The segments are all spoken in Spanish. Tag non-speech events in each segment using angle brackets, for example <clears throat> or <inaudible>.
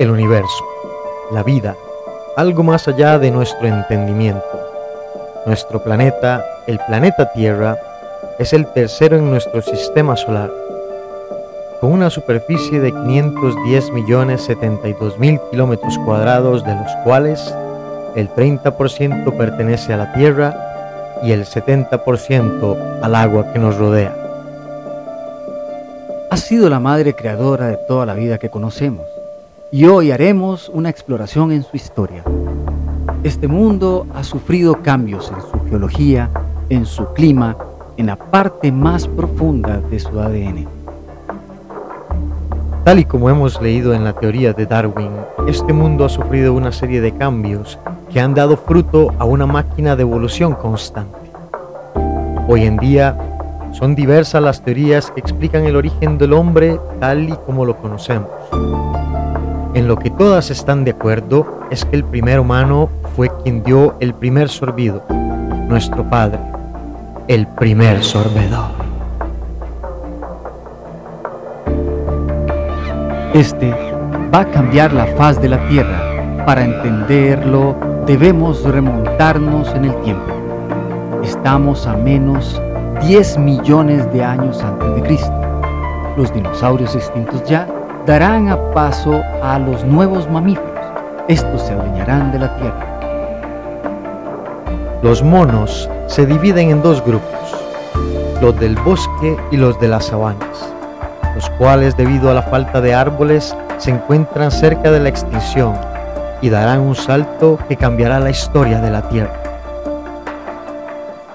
el universo, la vida, algo más allá de nuestro entendimiento. Nuestro planeta, el planeta Tierra, es el tercero en nuestro sistema solar, con una superficie de 510.072.000 kilómetros cuadrados, de los cuales el 30% pertenece a la Tierra y el 70% al agua que nos rodea. Ha sido la madre creadora de toda la vida que conocemos y hoy haremos una exploración en su historia. Este mundo ha sufrido cambios en su geología, en su clima, en la parte más profunda de su ADN. Tal y como hemos leído en la teoría de Darwin, este mundo ha sufrido una serie de cambios que han dado fruto a una máquina de evolución constante. Hoy en día son diversas las teorías que explican el origen del hombre tal y como lo conocemos. En lo que todas están de acuerdo es que el primer humano fue quien dio el primer sorbido, nuestro padre, el primer sorbedor. Este va a cambiar la faz de la Tierra. Para entenderlo debemos remontarnos en el tiempo. Estamos a menos 10 millones de años antes de Cristo. Los dinosaurios extintos ya darán a paso a los nuevos mamíferos. Estos se adueñarán de la tierra. Los monos se dividen en dos grupos, los del bosque y los de las sabanas, los cuales debido a la falta de árboles se encuentran cerca de la extinción y darán un salto que cambiará la historia de la Tierra.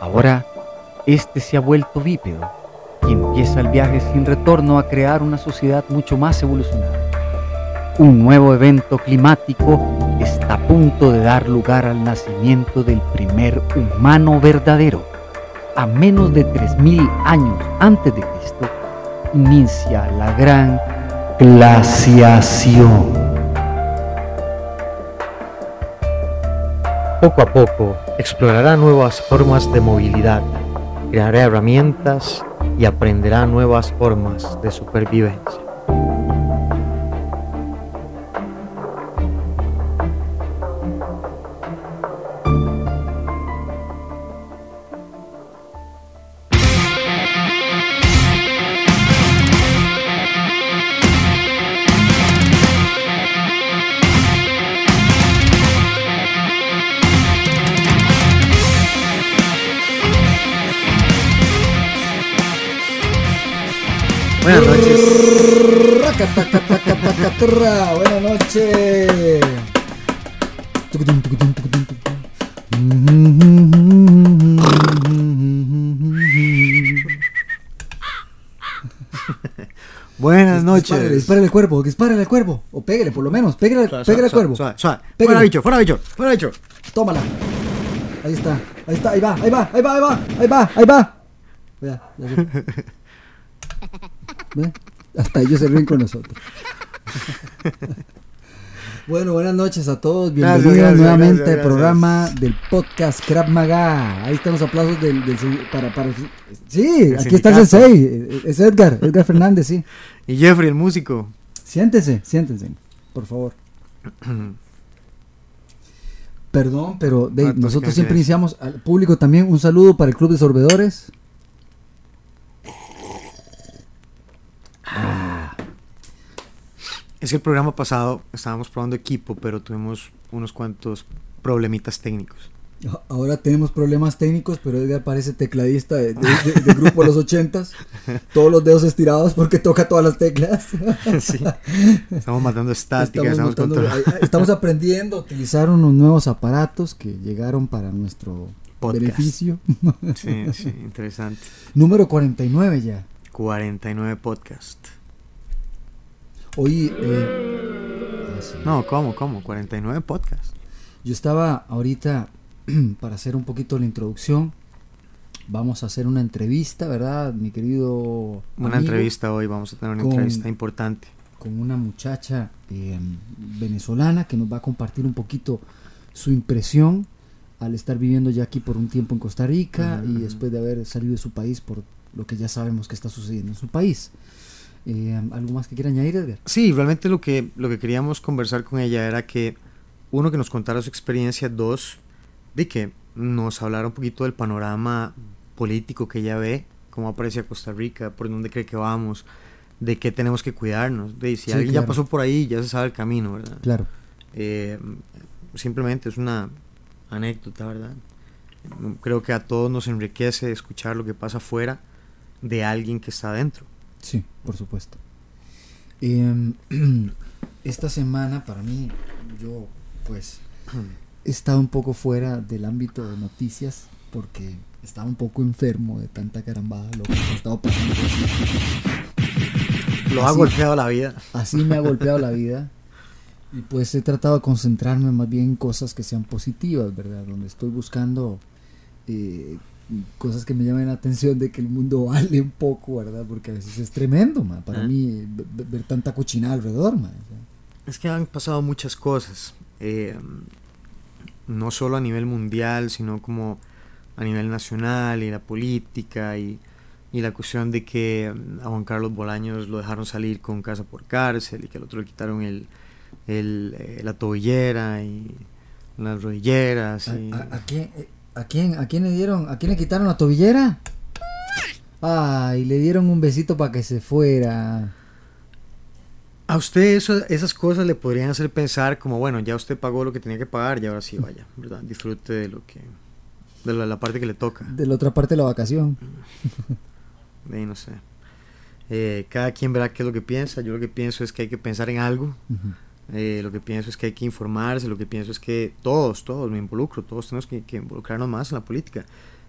Ahora, este se ha vuelto bípedo y empieza el viaje sin retorno a crear una sociedad mucho más evolucionada. Un nuevo evento climático está a punto de dar lugar al nacimiento del primer humano verdadero. A menos de 3.000 años antes de Cristo, inicia la gran glaciación. Poco a poco explorará nuevas formas de movilidad, creará herramientas y aprenderá nuevas formas de supervivencia. Buenas noches. Buenas noches. Dispárale, dispárale al cuervo, dispárale al cuervo. O pégale, por lo menos. Pégale, pégale al cuervo. Suave, suave. Fuera bicho, fuera bicho, fuera bicho. Tómala. Ahí está, ahí está, ahí va, ahí va, ahí va, ahí va, ahí va, ahí va. Vea, ya vi. Ve, Hasta ellos se ríen con nosotros. <laughs> Bueno, buenas noches a todos. Bienvenidos gracias, nuevamente gracias, al programa del podcast Crab Maga. Ahí están los aplausos del, del para, para Sí, aquí está el sensei. Es Edgar, Edgar Fernández, sí. <laughs> Y Jeffrey, el músico. Siéntense, siéntense, por favor. <clears throat> Perdón, pero de- nosotros ¿qué siempre iniciamos al público también un saludo para el Club de Sorbedores. Es que el programa pasado estábamos probando equipo, pero tuvimos unos cuantos problemitas técnicos. Ahora tenemos problemas técnicos, pero Edgar parece tecladista de, de- de- de grupo de los ochentas. <laughs> Todos los dedos estirados porque toca todas las teclas. <laughs> sí. Estamos matando estática, Estamos, estamos, ahí estamos aprendiendo a utilizar unos nuevos aparatos que llegaron para nuestro Podcast. beneficio. Sí, sí, interesante. Número 49 ya. 49 podcast. Hoy, eh, ah, sí. No, ¿cómo? ¿Cómo? 49 podcast. yo estaba ahorita <clears throat> para hacer un poquito la introducción. Vamos a hacer una entrevista, ¿verdad, mi querido? Una entrevista hoy, vamos a tener una con- entrevista importante. con una muchacha eh, venezolana que nos va a compartir un poquito su impresión al estar viviendo ya aquí por un tiempo en Costa Rica y después de haber salido de su país por lo que ya sabemos que está sucediendo en su país. Eh, ¿Algo más que quiera añadir, Edgar? Sí, realmente lo que, lo que queríamos conversar con ella era que, uno, que nos contara su experiencia, dos, de que nos hablara un poquito del panorama político que ella ve, cómo aparece Costa Rica, por dónde cree que vamos, de qué tenemos que cuidarnos, de si Sí, alguien ya pasó por ahí, ya se sabe el camino, ¿verdad? Claro. Eh, simplemente es una anécdota, ¿verdad? Creo que a todos nos enriquece escuchar lo que pasa afuera de alguien que está adentro. Sí, por supuesto. Em, <clears throat> esta semana para mí, yo pues he estado un poco fuera del ámbito de noticias porque estaba un poco enfermo de tanta carambada lo que ha estado pasando. Lo ha golpeado la vida. Así me ha golpeado la vida. Y pues he tratado de concentrarme más bien en cosas que sean positivas, ¿verdad? Donde estoy buscando eh, cosas que me llamen la atención de que el mundo <laughs> vale un poco, ¿verdad? Porque a veces es tremendo, ma, para Ah. mí ve- ver tanta cochinada alrededor, ma, o sea. Es que han pasado muchas cosas, eh, no solo a nivel mundial, sino como a nivel nacional y la política y, y la cuestión de que a Juan Carlos Bolaños lo dejaron salir con casa por cárcel y que al otro le quitaron el, el, eh, la tobillera y las rodilleras. ¿A, Y, a- a quién, eh, a quién- a quién le dieron, a quién le quitaron la tobillera? Ay, le dieron un besito para que se fuera. A usted eso- esas cosas le podrían hacer pensar como, bueno, ya usted pagó lo que tenía que pagar y ahora sí vaya, ¿verdad? Disfrute de lo que, de la, la parte que le toca. De la otra parte de la vacación. Ahí no sé. Eh, cada quien verá qué es lo que piensa. Yo lo que pienso es que hay que pensar en algo. Eh, lo que pienso es que hay que informarse. Lo que pienso es que todos, todos, me involucro, todos tenemos que, que involucrarnos más en la política.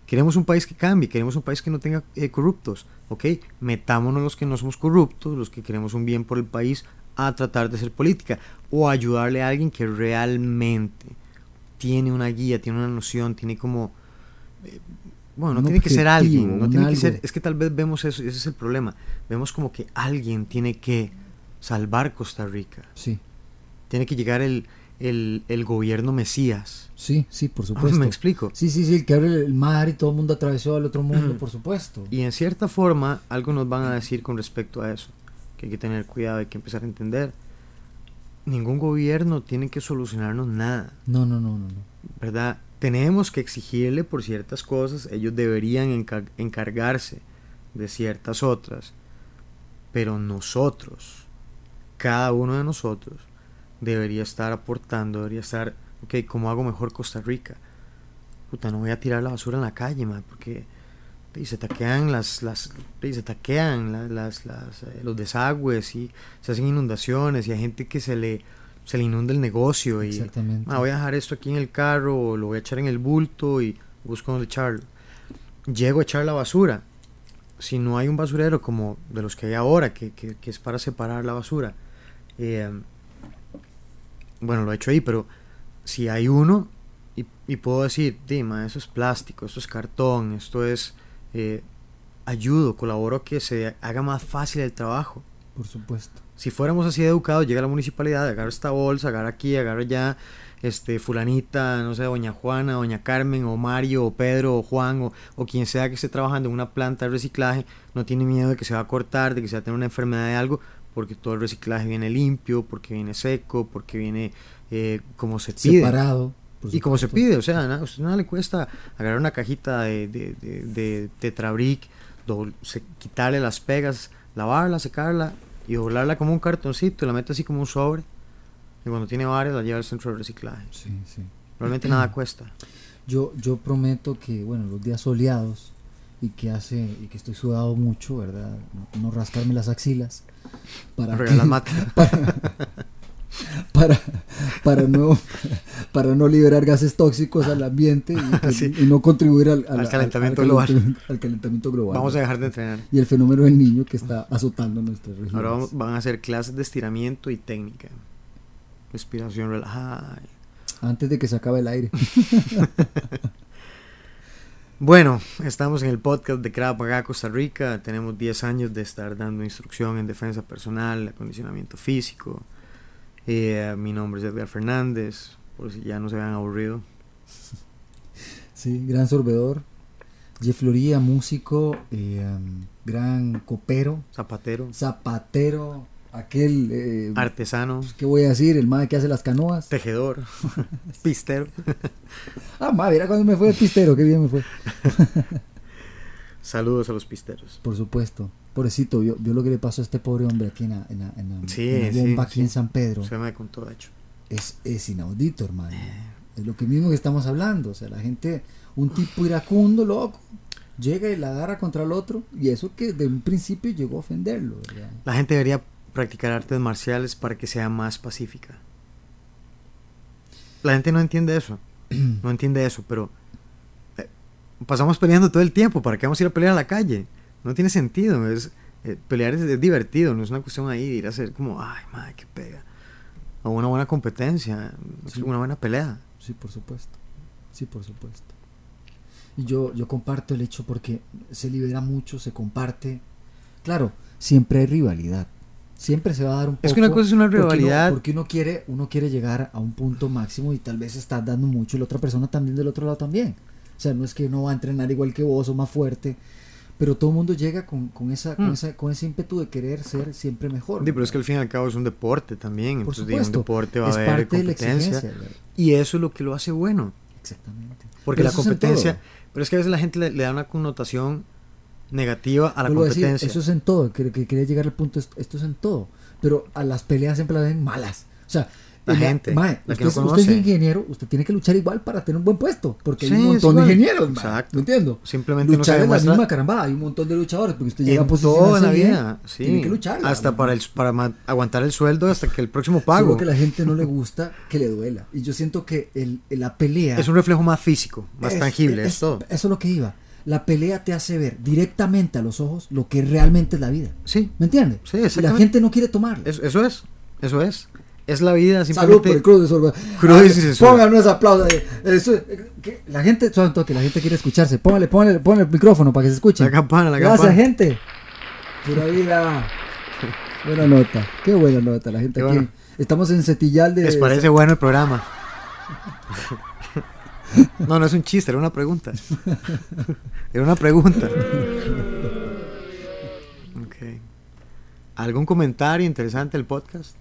Queremos un país que cambie, queremos un país que no tenga eh, corruptos, ¿ok? Metámonos los que no somos corruptos, los que queremos un bien por el país, a tratar de hacer política o ayudarle a alguien que realmente tiene una guía, tiene una noción, tiene como... eh, bueno, no tiene que ser alguien, no tiene que ser... Es que tal vez vemos eso, ese es el problema. Vemos como que alguien tiene que salvar Costa Rica. Sí, Tiene que llegar el, el, el gobierno Mesías. sí, sí, por supuesto. Me explico. Sí, sí, sí, el que abre el mar y todo el mundo atravesó al otro mundo, por supuesto. Y en cierta forma, algo nos van a decir con respecto a eso. Que hay que tener cuidado, hay que empezar a entender. Ningún gobierno tiene que solucionarnos nada, No, no, no, no, no. ¿verdad? Tenemos que exigirle por ciertas cosas, ellos deberían encar- encargarse de ciertas otras, pero nosotros, cada uno de nosotros, debería estar aportando, debería estar, ok, ¿cómo hago mejor Costa Rica? Puta, no voy a tirar la basura en la calle, man, porque y se taquean las, las y se taquean la- las, las, eh, los desagües y se hacen inundaciones y hay gente que se le se le inunda el negocio y Exactamente. "Ah, voy a dejar esto aquí en el carro o lo voy a echar en el bulto y busco dónde echarlo. Llego a echar la basura. Si no hay un basurero como de los que hay ahora, que, que- que es para separar la basura, eh, bueno, lo he hecho ahí, pero si hay uno y, y puedo decir, Dima, eso es plástico, esto es cartón, esto es... eh, ayudo, colaboro a que se haga más fácil el trabajo. Por supuesto. Si fuéramos así de educados, llega la municipalidad, agarra esta bolsa, agarra aquí, agarra allá, este, fulanita, no sé, doña Juana, doña Carmen, o Mario, o Pedro, o Juan, o, o quien sea que esté trabajando en una planta de reciclaje, no tiene miedo de que se va a cortar, de que se va a tener una enfermedad de algo, porque todo el reciclaje viene limpio, porque viene seco, porque viene eh, como se pide. Separado. Y como se pide, o sea, na- a usted nada le cuesta agarrar una cajita de, de, de, de Tetrabric, se- quitarle las pegas, lavarla, secarla y doblarla como un cartoncito, y la mete así como un sobre. Y cuando tiene varias la lleva al centro de reciclaje. Sí, sí. Realmente nada cuesta. Yo, yo prometo que, bueno, los días soleados y que hace y que estoy sudado mucho, ¿verdad? No, no rascarme las axilas para, Regalas que- mata. <laughs> para, para no para no liberar gases tóxicos al ambiente y, que- <laughs> Sí. y no contribuir al, Al calentamiento global. al calentamiento global. Vamos a dejar de entrenar. y el fenómeno del niño que está azotando nuestras regiones. Ahora vamos- van a hacer clases de estiramiento y técnica. Respiración relajada. Antes de que se acabe el aire. <laughs> Bueno, estamos en el podcast de Krav Maga Costa Rica. Tenemos 10 años de estar dando instrucción en defensa personal, acondicionamiento físico. Eh, mi nombre es Edgar Fernández, por si ya no se vean aburrido. <laughs> Sí, gran sorbedor. Jeff Floría, músico, eh, um, gran copero, Zapatero, zapatero, aquel... eh, artesano, ¿Qué voy a decir? El madre que hace las canoas. tejedor, <laughs> pistero. Ah, madre, mira cuando me fue el pistero, qué bien me fue. <laughs> Saludos a los pisteros. Por supuesto. Pobrecito, vio, vio lo que le pasó a este pobre hombre aquí en la, en la- en la- Sí, en la sí, bomba aquí sí. en San Pedro. Se me contó, de hecho. Es, es inaudito, hermano. Es lo que mismo que estamos hablando. O sea, la gente, un tipo iracundo, loco, llega y la agarra contra el otro. Y eso que de un principio llegó a ofenderlo. ¿verdad? La gente debería practicar artes marciales para que sea más pacífica. La gente no entiende eso. <clears throat> No entiende eso, pero eh, pasamos peleando todo el tiempo. ¿Para qué vamos a ir a pelear a la calle? No tiene sentido. Es, eh, pelear es, es divertido, no es una cuestión ahí de ir a hacer como, ay, madre, qué pega. O una buena competencia, Sí. una buena pelea. Sí, por supuesto. Sí, por supuesto. Y yo, yo comparto el hecho porque se libera mucho, se comparte. Claro, siempre hay rivalidad. Siempre se va a dar un poco. Es que una cosa es una porque uno- rivalidad. Porque uno, quiere, uno quiere llegar a un punto máximo y tal vez estás dando mucho y la otra persona también del otro lado también. O sea, no es que uno va a entrenar igual que vos o más fuerte, pero todo el mundo llega con, con esa, con, Mm. esa, con ese ímpetu de querer ser siempre mejor. Sí, pero es que al fin y al cabo es un deporte también. Por Entonces, digo, un supuesto, deporte va a es haber parte de la competencia. exigencia. ¿verdad? Y eso es lo que lo hace bueno. Exactamente. Porque Pero la competencia, pero es que a veces la gente le, le da una connotación negativa a la Vuelvo a decir, competencia. eso es en todo, que, que quería llegar al punto, esto, es en todo. Pero a las peleas siempre las ven malas. O sea, La en gente, mae, la usted, no es- usted es ingeniero, usted tiene que luchar igual para tener un buen puesto. Porque Sí, hay un montón de ingenieros, Exacto. ¿me entiendo? Simplemente no se Luchar la misma caramba, hay un montón de luchadores, porque usted llega a en posiciones toda la vida. Sí. tiene que luchar. hasta para, el, para aguantar el sueldo hasta que el próximo pago. Solo que a la gente no le gusta que le duela. Y yo siento que el, la pelea... Es un reflejo más físico, más Es- tangible, es, es- todo. Eso es lo que iba. La pelea te hace ver directamente a los ojos lo que realmente es la vida. Sí, ¿Me entiendes? Sí, y la gente no quiere tomarlo. eso, eso es. Eso es. Es la vida Salud por simplemente. el Cruz de. Cruz. Pongan unos aplausos. la gente, un toque, la gente quiere escucharse. Póngale, póngale, póngale el micrófono para que se escuche. La campana, la Gracias, campana. gente. Pura vida. Buena nota. Qué buena nota la gente Qué aquí. bueno. Estamos en Setillal de. ¿Les parece bueno el programa? <laughs> No, no es un chiste, era una pregunta. Era una pregunta. Ok. ¿Algún comentario interesante del podcast?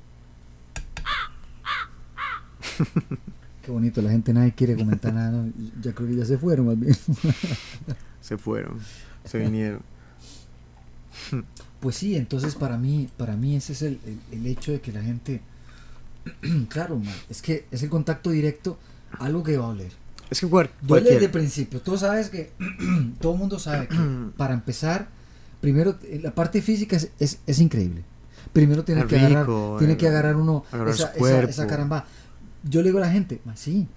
Qué bonito, la gente nadie quiere comentar nada. ¿no? Ya creo que ya se fueron más bien. Se fueron, se vinieron. Pues sí, entonces para mí, para mí ese es el, el- el hecho de que la gente, <clears throat> claro, man, es que es el contacto directo, algo que va a oler. Es que cualquier- desde el principio. Tú sabes que, <clears throat> todo el mundo sabe que <clears throat> para empezar, primero eh, la parte física es, es, es increíble. Primero tiene que agarrar, tiene que agarrar uno agarrar esa, esa, caramba. Yo le digo a la gente, "Ma, sí.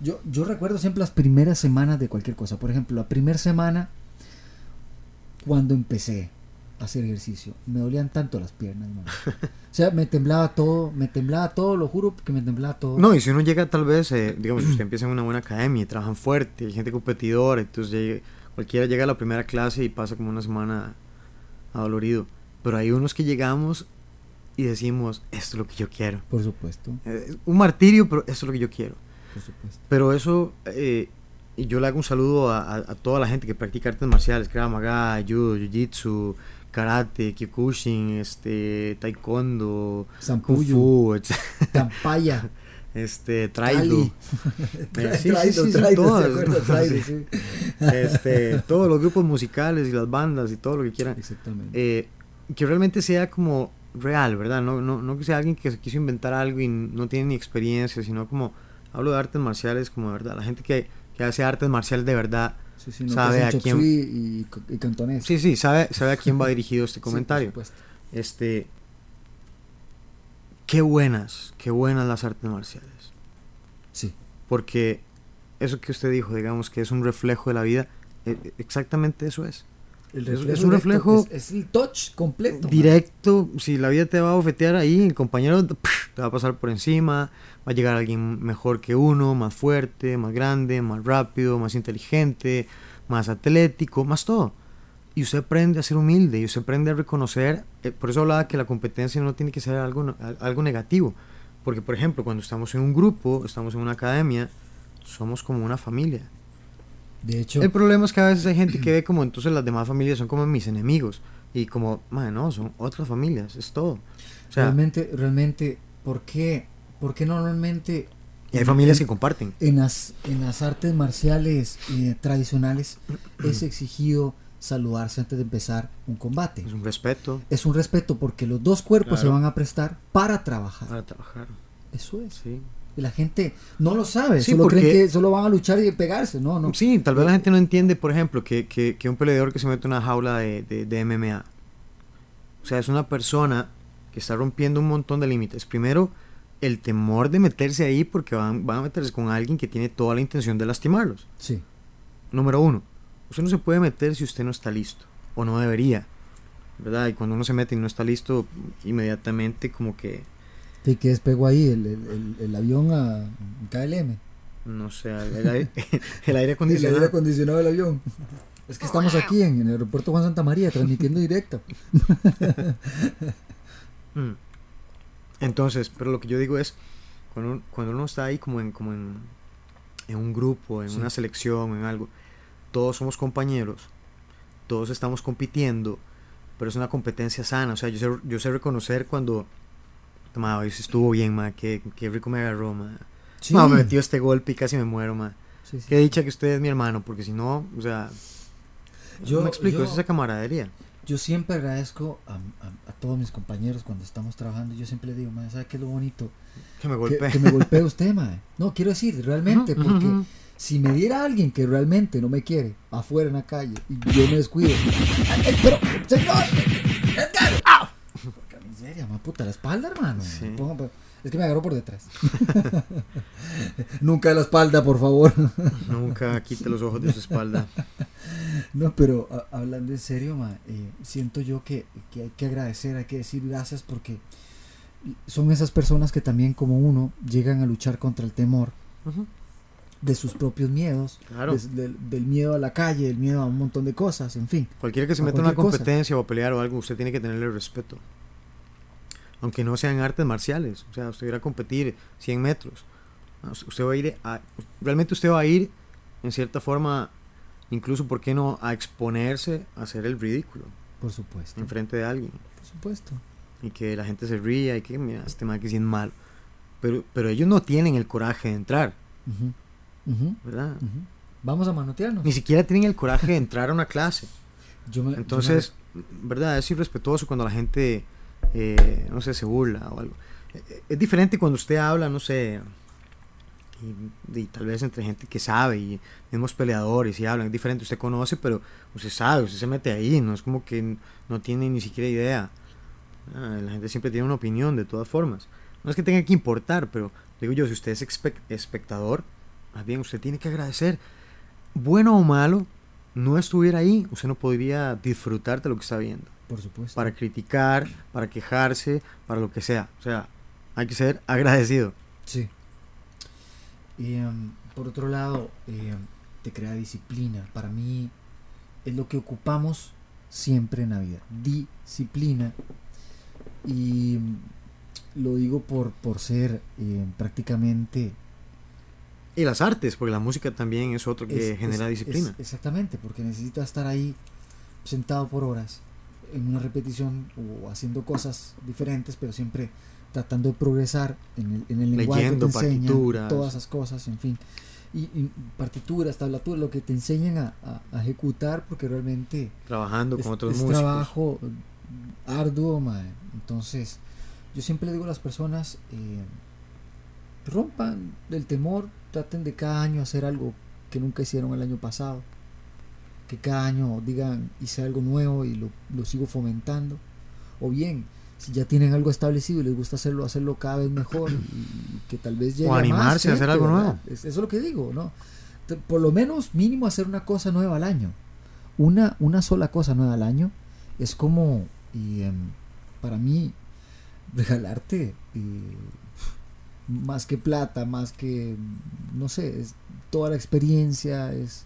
Yo, yo recuerdo siempre las primeras semanas de cualquier cosa. Por ejemplo, la primera semana cuando empecé hacer ejercicio, me dolían tanto las piernas, mano. O sea, me temblaba todo, me temblaba todo, lo juro que me temblaba todo. No, y si uno llega tal vez, eh, digamos, si usted <clears throat> empieza en una buena academia y trabajan fuerte, hay gente competidora, entonces llegue- cualquiera llega a la primera clase y pasa como una semana adolorido. Pero hay unos que llegamos y decimos, esto es lo que yo quiero. Por supuesto, Eh, un martirio, pero esto es lo que yo quiero. por supuesto. Pero eso, eh, y yo le hago un saludo a, a- a toda la gente que practica artes marciales, Krav Maga, Judo, Jiu-Jitsu, Karate, Kyokushin, este, Taekwondo, Kung Zampuyo, Fu, etc. <laughs> Este, Traido. Eh, <laughs> sí, Traido, sí, sí, traido, este, todos los grupos musicales y las bandas y todo lo que quieran, Exactamente. eh, que realmente sea como real, ¿verdad? No, no, no que sea alguien que se quiso inventar algo y no tiene ni experiencia, sino como, hablo de artes marciales como de verdad, la gente que, que hace artes marciales de verdad, Sí, sí, no sabe a quién- y, y cantonés. sí, sí, sabe, sabe a quién va <laughs> dirigido este Sí, por comentario. supuesto. este, qué buenas, qué buenas las artes marciales. Sí, Porque eso que usted dijo, digamos que es un reflejo de la vida, eh, eh, exactamente eso es. el Es- es un reflejo Es, es el touch completo. man. Directo, si la vida te va a bofetear ahí, el compañero te va a pasar por encima, va a llegar alguien mejor que uno, más fuerte, más grande, más rápido, más inteligente, más atlético, más todo. Y usted aprende a ser humilde y usted aprende a reconocer, eh, por eso hablaba que la competencia no tiene que ser algo, algo negativo. Porque, por ejemplo, cuando estamos en un grupo, estamos en una academia, somos como una familia. De hecho, El problema es que a veces hay gente que <clears throat> ve como entonces las demás familias son como mis enemigos. Y como, man, no, son otras familias, es todo. O sea, realmente, realmente, ¿por qué, por qué normalmente y hay familias que comparten. en las, en las artes marciales eh, tradicionales <clears throat> es exigido saludarse antes de empezar un combate? Es un respeto Es un respeto porque los dos cuerpos se van a prestar para trabajar. para trabajar. Eso es. Sí. Y la gente no lo sabe, Sí, solo porque- creen que solo van a luchar y pegarse. No, no. Sí, tal vez la gente no entiende, por ejemplo, que, que, que un peleador que se mete en una jaula de, de, de MMA. O sea, es una persona que está rompiendo un montón de límites. Primero, el temor de meterse ahí porque van, van a meterse con alguien que tiene toda la intención de lastimarlos. Sí. Número uno, usted no se puede meter si usted no está listo. O no debería. ¿Verdad? Y cuando uno se mete y no está listo, inmediatamente como que, ¿Y qué despegó ahí? El, el, el- el avión a KLM. no sé, el aire, <laughs> el aire <laughs> El aire acondicionado. acondicionado del avión. Es que estamos aquí en, en el aeropuerto Juan Santa María transmitiendo directo. <laughs> Mm. Entonces, pero lo que yo digo es, cuando, uno- cuando uno está ahí como en, como en, en un grupo, en Sí. una selección, en algo, todos somos compañeros, todos estamos compitiendo, pero es una competencia sana. O sea, yo sé, yo sé reconocer cuando, ma, hoy estuvo bien, ma, qué, qué rico me agarró, ma. Sí. Ma, me metió este golpe y casi me muero, ma. Sí. Qué dicha que usted es mi hermano, porque si no, o sea, Yo- me explico, yo- es esa camaradería. Yo siempre agradezco a, a- a todos mis compañeros cuando estamos trabajando. Yo siempre le digo, "Mae, ¿sabe qué es lo bonito? Que me golpee. que me golpee usted, mae. No, quiero decir, realmente, porque si me diera alguien que realmente no me quiere afuera en la calle y yo me descuido. ¡Ay, ay, pero, señor! ¡Edgar! ¡Ah! Porque miseria, ma puta, la espalda, hermano. Sí. Me pongo- es que me agarró por detrás. <laughs> Nunca de la espalda, por favor. Nunca quite los ojos de su espalda. No, pero a- hablando en serio, ma, eh, siento yo que, que hay que agradecer, hay que decir gracias porque son esas personas que también como uno llegan a luchar contra el temor de sus propios miedos, Claro. del, del miedo a la calle, el miedo a un montón de cosas, en fin. Cualquiera que se meta en una cosa. competencia o a pelear o algo, usted tiene que tenerle respeto. Aunque no sean artes marciales. O sea, usted irá a competir 100 metros. Us- Usted va a ir a... Realmente usted va a ir, en cierta forma, incluso, ¿por qué no?, a exponerse a hacer el ridículo Por supuesto. enfrente de alguien. Por supuesto. Y que la gente se ría y que, mira, este man que sí es malo. Pero, pero ellos no tienen el coraje de entrar, ¿verdad? Vamos a manotearnos. Ni siquiera tienen el coraje de entrar a una clase. Yo me- yo me- Entonces, ¿verdad? Es irrespetuoso cuando la gente, eh, no sé, se burla o algo. Eh, Es diferente cuando usted habla, no sé, y, tal vez entre gente que sabe y mismos peleadores y hablan, es diferente, usted conoce, pero usted sabe, usted se mete ahí, no es como que no tiene ni siquiera idea. Ah, la gente siempre tiene una opinión de todas formas. No es que tenga que importar, pero digo yo, si usted es espectador, más bien usted tiene que agradecer. Bueno o malo, no estuviera ahí, usted no podría disfrutar de lo que está viendo. Por supuesto. Para criticar, para quejarse, para lo que sea. O sea, hay que ser agradecido. Sí. Y em, por otro lado, em, te crea disciplina. Para mí es lo que ocupamos siempre en la vida. Disciplina. Y em, lo digo por, por ser em, prácticamente... Y las artes, porque la música también es otro que es- genera es- disciplina. es- exactamente, porque necesitas estar ahí sentado por horas en una repetición o haciendo cosas diferentes, pero siempre tratando de progresar en el, en el lenguaje Leyendo que te enseñan, todas esas cosas, en fin. Y, y partituras, tablaturas, lo que te enseñan a, a- a ejecutar, porque realmente Trabajando es, con otros es músicos. trabajo arduo, mae. Entonces, yo siempre le digo a las personas, eh, rompan el temor, traten de cada año hacer algo que nunca hicieron el año pasado. Que cada año digan, hice algo nuevo y lo, lo sigo fomentando. O bien, si ya tienen algo establecido y les gusta hacerlo, hacerlo cada vez mejor y, y que tal vez llegue O a más animarse a hacer algo ¿verdad? nuevo. Es- Eso es lo que digo, ¿no? Por lo menos mínimo hacer una cosa nueva al año. Una, una sola cosa nueva al año es como, y, em, para mí, regalarte eh, más que plata, más que, no sé, es toda la experiencia, es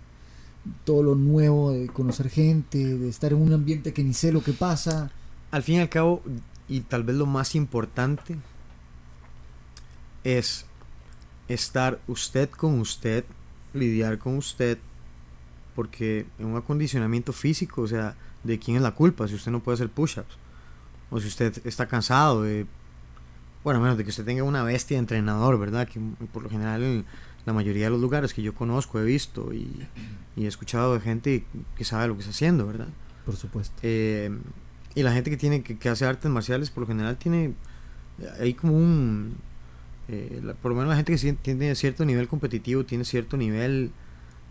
todo lo nuevo de conocer gente, de estar en un ambiente que ni sé lo que pasa. Al fin y al cabo, y tal vez lo más importante, es estar usted con usted, lidiar con usted porque en un acondicionamiento físico, o sea, ¿de quién es la culpa si usted no puede hacer push-ups? O si usted está cansado de... Bueno, menos de que usted tenga una bestia de entrenador, ¿verdad? Que por lo general la mayoría de los lugares que yo conozco, he visto y, he escuchado de gente que sabe lo que está haciendo, ¿verdad? Por supuesto. Eh, y la gente que tiene que, que, hace artes marciales por lo general tiene hay como un eh, por lo menos la gente que tiene cierto nivel competitivo tiene cierto nivel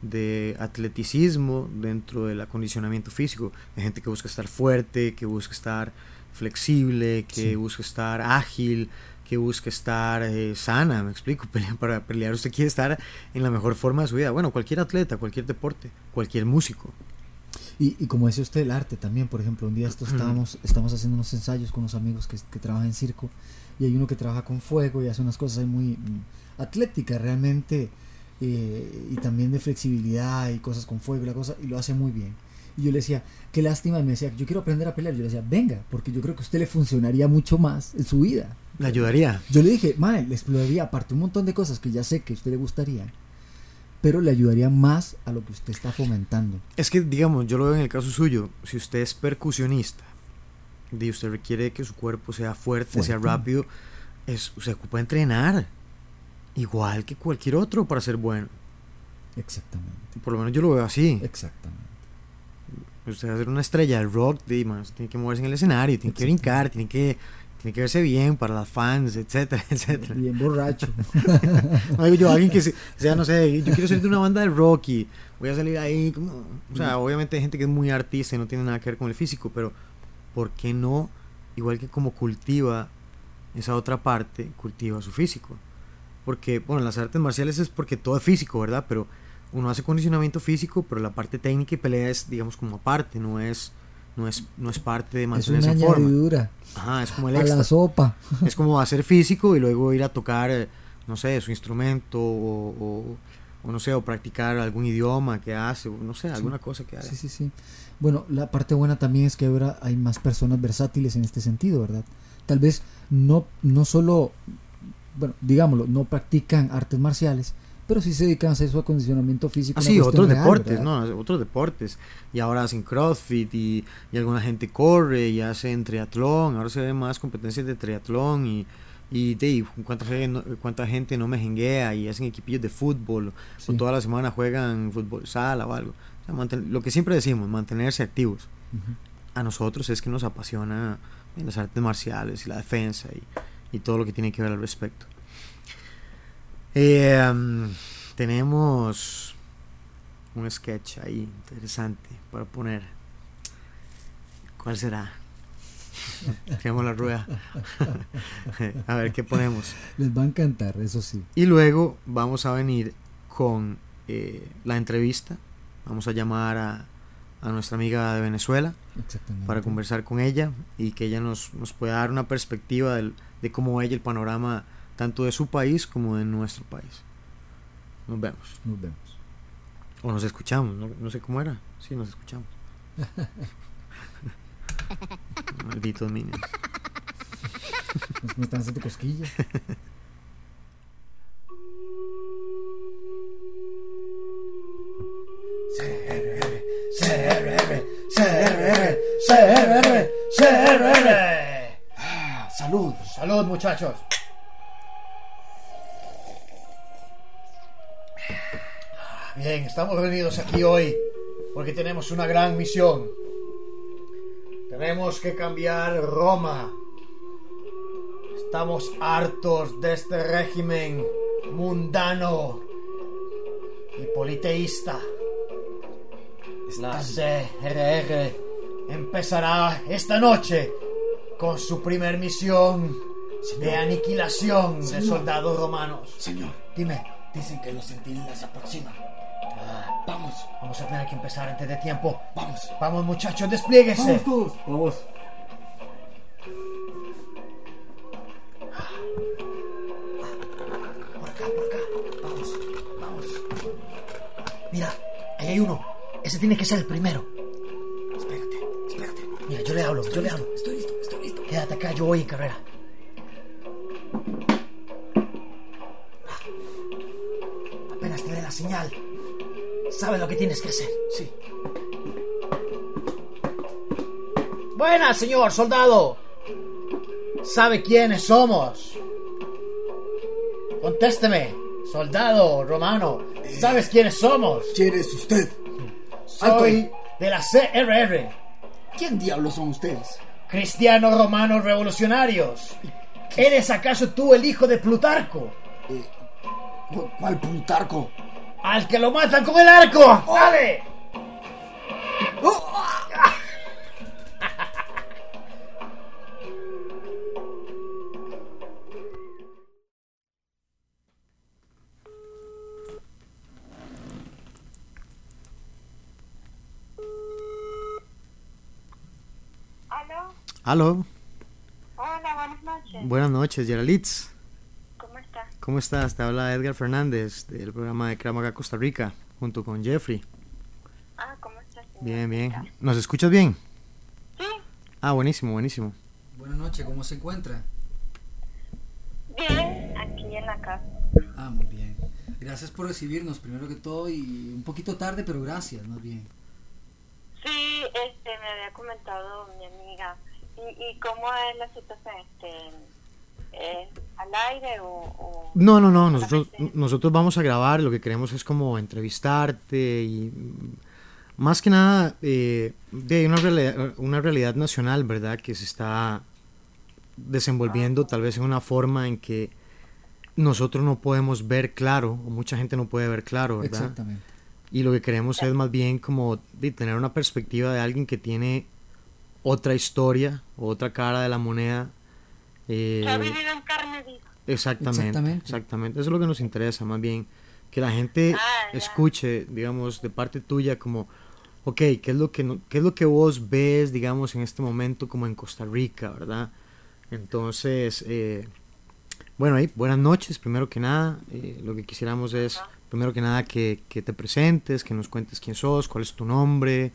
de atleticismo dentro del acondicionamiento físico hay gente que busca estar fuerte que busca estar flexible que busca estar ágil que busca estar eh, sana, me explico, <laughs> para pelear usted quiere estar en la mejor forma de su vida. Bueno, cualquier atleta, cualquier deporte, cualquier músico. Y, y como decía usted, el arte también, por ejemplo, un día esto estábamos, estamos haciendo unos ensayos con unos amigos que, que, trabajan en circo y hay uno que trabaja con fuego y hace unas cosas muy mm, atléticas realmente eh, y también de flexibilidad y cosas con fuego y la cosa y lo hace muy bien. Y yo le decía, qué lástima, y me decía, yo quiero aprender a pelear. Yo le decía, venga, porque yo creo que a usted le funcionaría mucho más en su vida. Le ayudaría. Yo le dije, mae, le exploraría, aparte un montón de cosas que ya sé que a usted le gustaría, pero le ayudaría más a lo que usted está fomentando. Es que, digamos, yo lo veo en el caso suyo, si usted es percusionista, y usted requiere que su cuerpo sea fuerte, sea rápido, es, se ocupa entrenar, igual que cualquier otro para ser bueno. Exactamente. Por lo menos yo lo veo así. Exactamente. Usted va a ser una estrella del rock, tiene que moverse en el escenario, tiene que brincar, tiene que tiene que verse bien para las fans, etcétera, <laughs> etcétera. Bien borracho. <laughs> no digo yo, alguien que sea, no sé, yo quiero salir de una banda de rock y voy a salir ahí, como, o sea, obviamente hay gente que es muy artista y no tiene nada que ver con el físico, pero ¿por qué no, igual que como cultiva esa otra parte, cultiva su físico? Porque, bueno, las artes marciales es porque todo es físico, ¿verdad? Pero uno hace condicionamiento físico, pero la parte técnica y pelea es, digamos, como aparte, no es no es, no es parte de mantenerse es una en forma. Ajá, es como el a la sopa. Es como hacer físico y luego ir a tocar, eh, no sé, su instrumento o, o, no sé, o practicar algún idioma que hace, o no sé, alguna cosa que haga. Sí, sí, sí. Bueno, la parte buena también es que ahora hay más personas versátiles en este sentido, ¿verdad? Tal vez no, no solo, bueno, digámoslo, no practican artes marciales, pero sí se dedican a hacer su acondicionamiento físico. Ah, sí, otros deportes, ¿no? Otros deportes. Y ahora hacen CrossFit y, y, alguna gente corre y hacen triatlón. Ahora se ven más competencias de triatlón y, y de, ¿cuánta, gente, cuánta gente no mejenguea y hacen equipillos de fútbol o toda la semana juegan fútbol sala o algo. lo que siempre decimos, mantenerse activos. A nosotros es que nos apasiona las artes marciales y la defensa y, y todo lo que tiene que ver al respecto. Eh, tenemos un sketch ahí interesante para poner. ¿Cuál será? <laughs> Tenemos la rueda. <laughs> a ver qué ponemos. Les va a encantar, eso sí. Y luego vamos a venir con eh, la entrevista. Vamos a llamar a, a nuestra amiga de Venezuela para conversar con ella y que ella nos, nos pueda dar una perspectiva del, de cómo ve ella el panorama tanto de su país como de nuestro país. Nos vemos. Nos vemos. O nos escuchamos, no, sé cómo era. Sí, nos escuchamos. <laughs> Malditos minions. Me están haciendo cosquillas. CRR, CRR, CRR, CRR, CRR. salud, salud muchachos. Bien, estamos venidos aquí hoy porque tenemos una gran misión. Tenemos que cambiar Roma. Estamos hartos de este régimen mundano y politeísta. Esta CRR empezará esta noche con su primer misión de aniquilación de soldados romanos. Señor, dime. Dicen que los centinelas se aproximan. Vamos. Vamos a tener que empezar antes de tiempo. Vamos. Vamos, muchachos, desplieguese. Vamos todos. Vamos. Por acá, por acá. Vamos, vamos. Mira, ahí hay uno. Ese tiene que ser el primero. Espérate, espérate. Mira, yo le hablo, yo le hablo. Estoy listo, estoy listo. Quédate acá, yo voy en carrera. Apenas te dé la señal. Sabes lo que tienes que hacer. Sí. Buenas, señor soldado. ¿Sabe quiénes somos? Contésteme, soldado romano. ¿Sabes quiénes somos? ¿Quién es usted? Soy de la CRR. ¿Quién diablos son ustedes? Cristianos romanos revolucionarios. ¿Eres acaso tú el hijo de Plutarco? Eh, ¿cu- ¿Cuál Plutarco? ¡Al que lo matan con el arco! ¡Dale! ¿Aló? Aló, Hola, buenas noches. buenas noches, Geralitz. ¿Cómo estás? Te habla Edgar Fernández del programa de Kramaga Costa Rica, junto con Jeffrey. Ah, ¿cómo estás? Bien, bien. ¿Nos escuchas bien? Sí, Ah, buenísimo, buenísimo. Buenas noches, ¿cómo se encuentra? bien, aquí en la casa. Ah, muy bien. Gracias por recibirnos, primero que todo, y un poquito tarde, pero gracias, más bien. Sí, este, me había comentado mi amiga. ¿Y, y cómo es la situación? Este, ¿es ¿Al aire o...? o- No, no, no, nosotros, nosotros vamos a grabar, lo que queremos es como entrevistarte y más que nada eh, de una realidad, una realidad nacional, ¿verdad? Que se está desenvolviendo tal vez en una forma en que nosotros no podemos ver claro, o mucha gente no puede ver claro, ¿verdad? Exactamente. Y lo que queremos es más bien como de tener una perspectiva de alguien que tiene otra historia, otra cara de la moneda. Eh, Que ha vivido en carne viva. Exactamente, Exactamente. exactamente. Eso es lo que nos interesa, más bien que la gente Ah, escuche, digamos, de parte tuya como, ok, ¿qué es lo que no- qué es lo que vos ves, digamos, en este momento como en Costa Rica, verdad? Entonces, eh, bueno, ahí, buenas noches, primero que nada. eh, lo que quisiéramos es, primero que nada, que, que te presentes, que nos cuentes quién sos, cuál es tu nombre,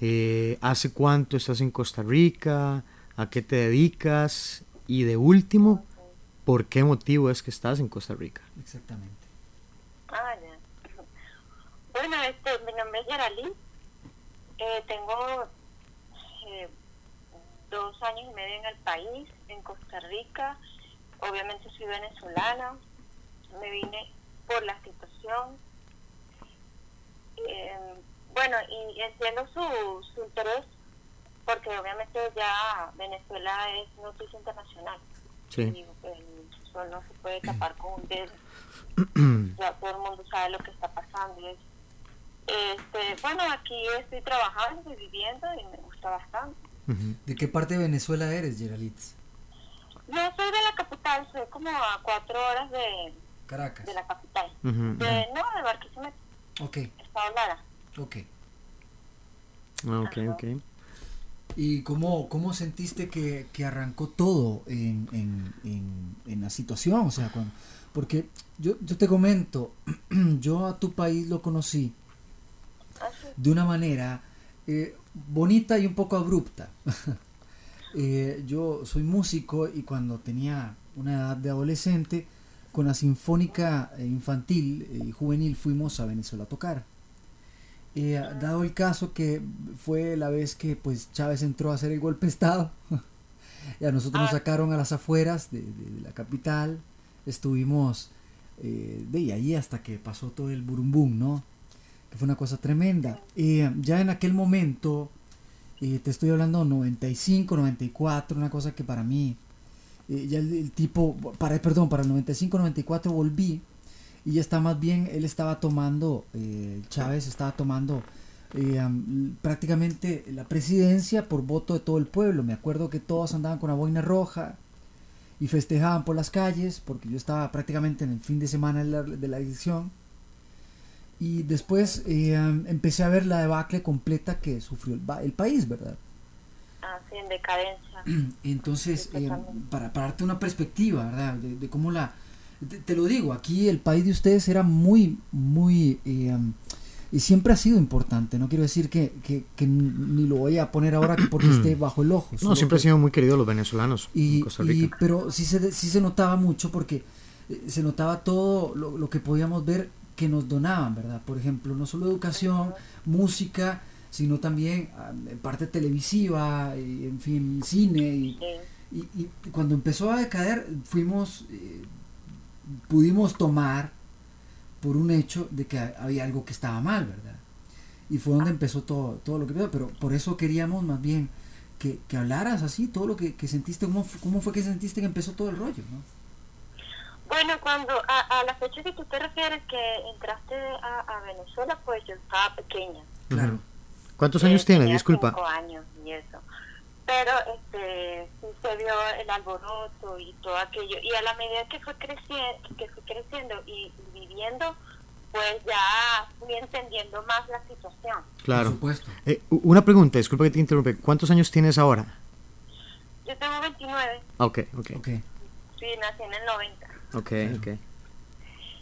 eh, hace cuánto estás en Costa Rica, a qué te dedicas y de último, por qué motivo es que estás en Costa Rica. Exactamente. Ah, ya. Bueno, este, mi nombre es Yaralí. Eh, tengo eh, dos años y medio en el país, en Costa Rica. Obviamente soy venezolana. Me vine por la situación. Eh, bueno, y entiendo su, su interés, porque obviamente ya Venezuela es noticia internacional. Sí. Y el sol no se puede tapar con un dedo <clears throat> ya todo el mundo sabe lo que está pasando. y. Este, bueno, aquí estoy trabajando y viviendo y me gusta bastante. ¿De qué parte de Venezuela eres, Geralitz? No soy de la capital, soy como a cuatro horas de, Caracas. de la capital. De, no, de Barquisimeto, Ok, Estado Lara. ok. Ah, ok, ok. ¿Y cómo, cómo sentiste que, que arrancó todo en, en, en, en la situación? O sea, cuando, porque yo, yo te comento, <clears throat> yo a tu país lo conocí de una manera eh, bonita y un poco abrupta. <laughs> Eh, yo soy músico y cuando tenía una edad de adolescente, con la Sinfónica eh, Infantil y Juvenil fuimos a Venezuela a tocar. Eh, dado el caso que fue la vez que pues Chávez entró a hacer el golpe de Estado, <laughs> y a nosotros nos Ah. sacaron a las afueras de, de- de la capital, estuvimos eh, de ahí hasta que pasó todo el burumbum, ¿no? Que fue una cosa tremenda. Eh, ya en aquel momento, eh, te estoy hablando 95, 94, una cosa que para mí, eh, ya el, el tipo, para, perdón, para el 95, 94 volví y ya está más bien, él estaba tomando, eh, Chávez estaba tomando eh, am, prácticamente la presidencia por voto de todo el pueblo. Me acuerdo que todos andaban con la boina roja y festejaban por las calles porque yo estaba prácticamente en el fin de semana de la, de la elección. Y después eh, empecé a ver la debacle completa que sufrió el, país, ¿verdad? Así en decadencia. <clears throat> Entonces, Sí, eh, totalmente. para, para darte una perspectiva, ¿verdad? De, de cómo la... Te, te lo digo, aquí el país de ustedes era muy, muy... eh, um, y siempre ha sido importante, no quiero decir que, que- que ni lo voy a poner ahora que porque esté <clears throat> bajo el ojo. No, siempre que- han sido muy queridos los venezolanos y, en Costa y- Rica. pero sí se, sí se notaba mucho porque eh, se notaba todo lo, lo que podíamos ver que nos donaban, ¿verdad? Por ejemplo, no solo educación, música, sino también ah, parte televisiva, y, en fin, cine. Y, y, y, cuando empezó a decaer, fuimos, eh, pudimos tomar por un hecho de que había algo que estaba mal, ¿verdad? Y fue donde empezó todo, todo lo que pasó, pero por eso queríamos más bien que, que hablaras así, todo lo que, que sentiste, cómo, cómo fue que sentiste que empezó todo el rollo, ¿no? Bueno, cuando a, a, la fecha que tú te refieres que entraste a, a Venezuela, pues yo estaba pequeña. Claro. ¿Cuántos años Eh, tienes? tenía Disculpa. cinco años y eso. Pero este, se vio el alboroto y todo aquello. Y a la medida que fue creciendo, que fui creciendo y, y viviendo, pues ya fui entendiendo más la situación. Claro. Por supuesto. Eh, una pregunta, disculpa que te interrumpe. ¿Cuántos años tienes ahora? Yo tengo 29, Ah, Ok, ok. Ok. sí, nací en el 90. Ok, ok.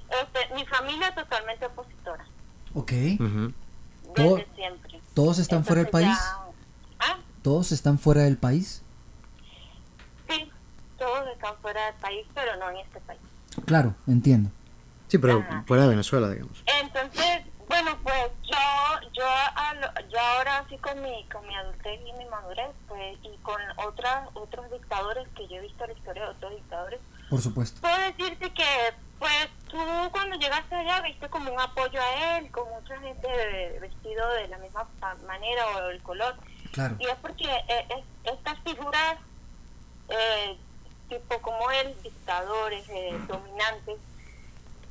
Este, mi familia es totalmente opositora, Ok. Desde Todo- siempre. ¿Todos están fuera del Entonces país? ya- Ah, ¿Todos están fuera del país? Están fuera del país, pero no en este país. Claro, entiendo. Sí, pero Ajá. fuera de Venezuela, digamos. Entonces, bueno, pues yo, yo, lo- yo ahora sí con mi, con mi adultez y mi madurez, pues, y con otras, otros dictadores que yo he visto la historia de otros dictadores, Por supuesto. puedo decirte que, pues, tú cuando llegaste allá viste como un apoyo a él, con mucha gente vestido de la misma manera o el color, Claro. y es porque eh, es- estas figuras, eh, tipo como él, dictadores, eh, dominantes,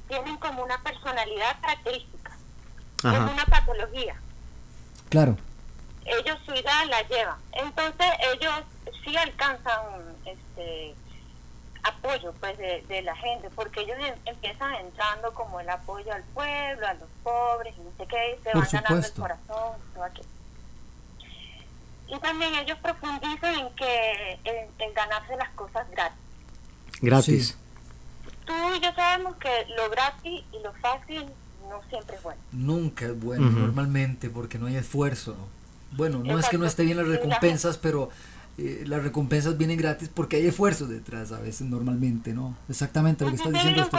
tienen como una personalidad característica. Es una patología. Claro. Ellos su idea la llevan. Entonces ellos sí alcanzan este apoyo pues de, de la gente porque ellos em- empiezan entrando como el apoyo al pueblo, a los pobres, y no sé qué, se Por van ganando el supuesto. corazón, todo aquello. Y también ellos profundizan en que en, en ganarse las cosas gratis. Gratis. Sí. Tú y yo sabemos que lo gratis y lo fácil no siempre es bueno. Nunca es bueno, normalmente, porque no hay esfuerzo. Bueno, no es que no esté bien las recompensas, pero eh, las recompensas vienen gratis porque hay esfuerzo detrás a veces, normalmente, ¿no? Exactamente lo que está Ujú, diciendo.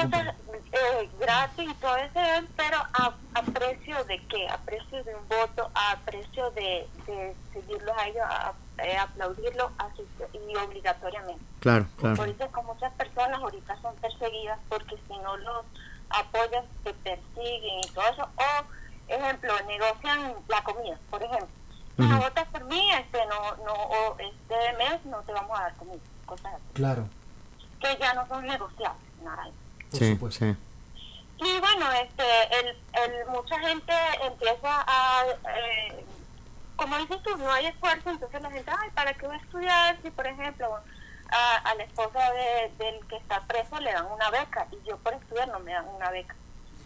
Eh, gratis y todo eso, pero a, a precio de qué? A precio de un voto, a precio de, de seguirlos a ellos, a, a aplaudirlos así, y obligatoriamente. Claro, claro. Por eso es que muchas personas ahorita son perseguidas porque si no los apoyan se persiguen y todo eso. O, ejemplo, negocian la comida, por ejemplo. Si no Ujú. votas por mí, este, no, no, o este mes no te vamos a dar comida, cosas así. Claro, Que ya no son negociables, nada. por Sí, supuesto. sí. Y bueno, este, el, el, mucha gente empieza a, eh, como dices tú, no hay esfuerzo, entonces la gente, ay, ¿para qué voy a estudiar? Si, por ejemplo, a, a la esposa de, del que está preso le dan una beca y yo por estudiar no me dan una beca.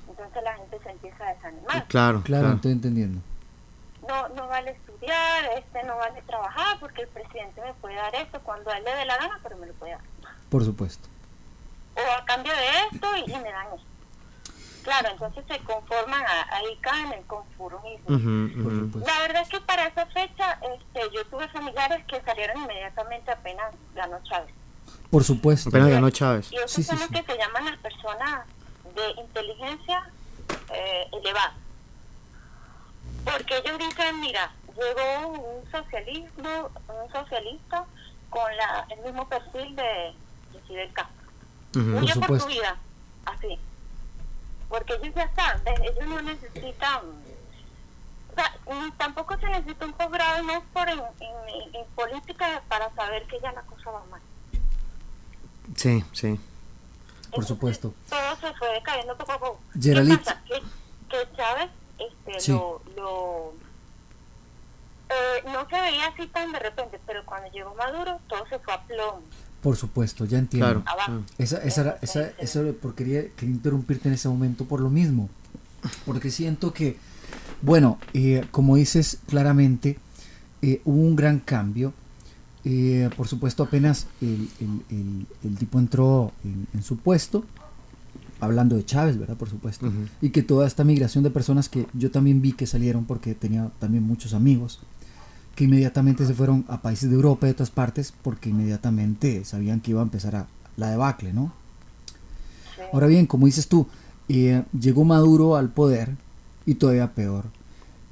Entonces la gente se empieza a desanimar. Claro, Claro, claro. estoy entendiendo. No, no vale estudiar, este no vale trabajar porque el presidente me puede dar esto cuando a él le dé la gana, pero me lo puede dar. Por supuesto. o a cambio de esto y, y me dan esto. Claro, entonces se conforman, a- ahí caen en el conformismo. Supuesto. La verdad es que para esa fecha este, yo tuve familiares que salieron inmediatamente apenas ganó Chávez. Por supuesto. Apenas ganó Chávez. Y esos Sí, sí, son los sí. que se llaman las personas de inteligencia eh, elevada. Porque ellos dicen, mira, llegó un socialismo, un socialista con la, el mismo perfil de, de Fidel Castro. Ujú. Por Huye por vida, así. Porque ellos ya están, ellos no necesitan, o sea, tampoco se necesita un posgrado no por en, en- en política para saber que ya la cosa va mal. Sí, sí. Por supuesto. Todo se fue decayendo poco a poco. ¿Qué pasa? Que, que Chávez este, Sí. lo, lo eh, no se veía así tan de repente, pero cuando llegó Maduro todo se fue a plomo, Por supuesto, ya entiendo. Claro. abajo. Esa, esa, era- esa, eso era porque quería, quería interrumpirte en ese momento por lo mismo. Porque siento que, bueno, eh, como dices claramente, eh, hubo un gran cambio. Eh, por supuesto, apenas el, el- el- el tipo entró en, en su puesto, hablando de Chávez, ¿verdad? Por supuesto. Y que toda esta migración de personas que yo también vi que salieron porque tenía también muchos amigos que inmediatamente se fueron a países de Europa y de otras partes porque inmediatamente sabían que iba a empezar a, la debacle, ¿no? Sí. Ahora bien, como dices tú, eh, llegó Maduro al poder y todavía peor.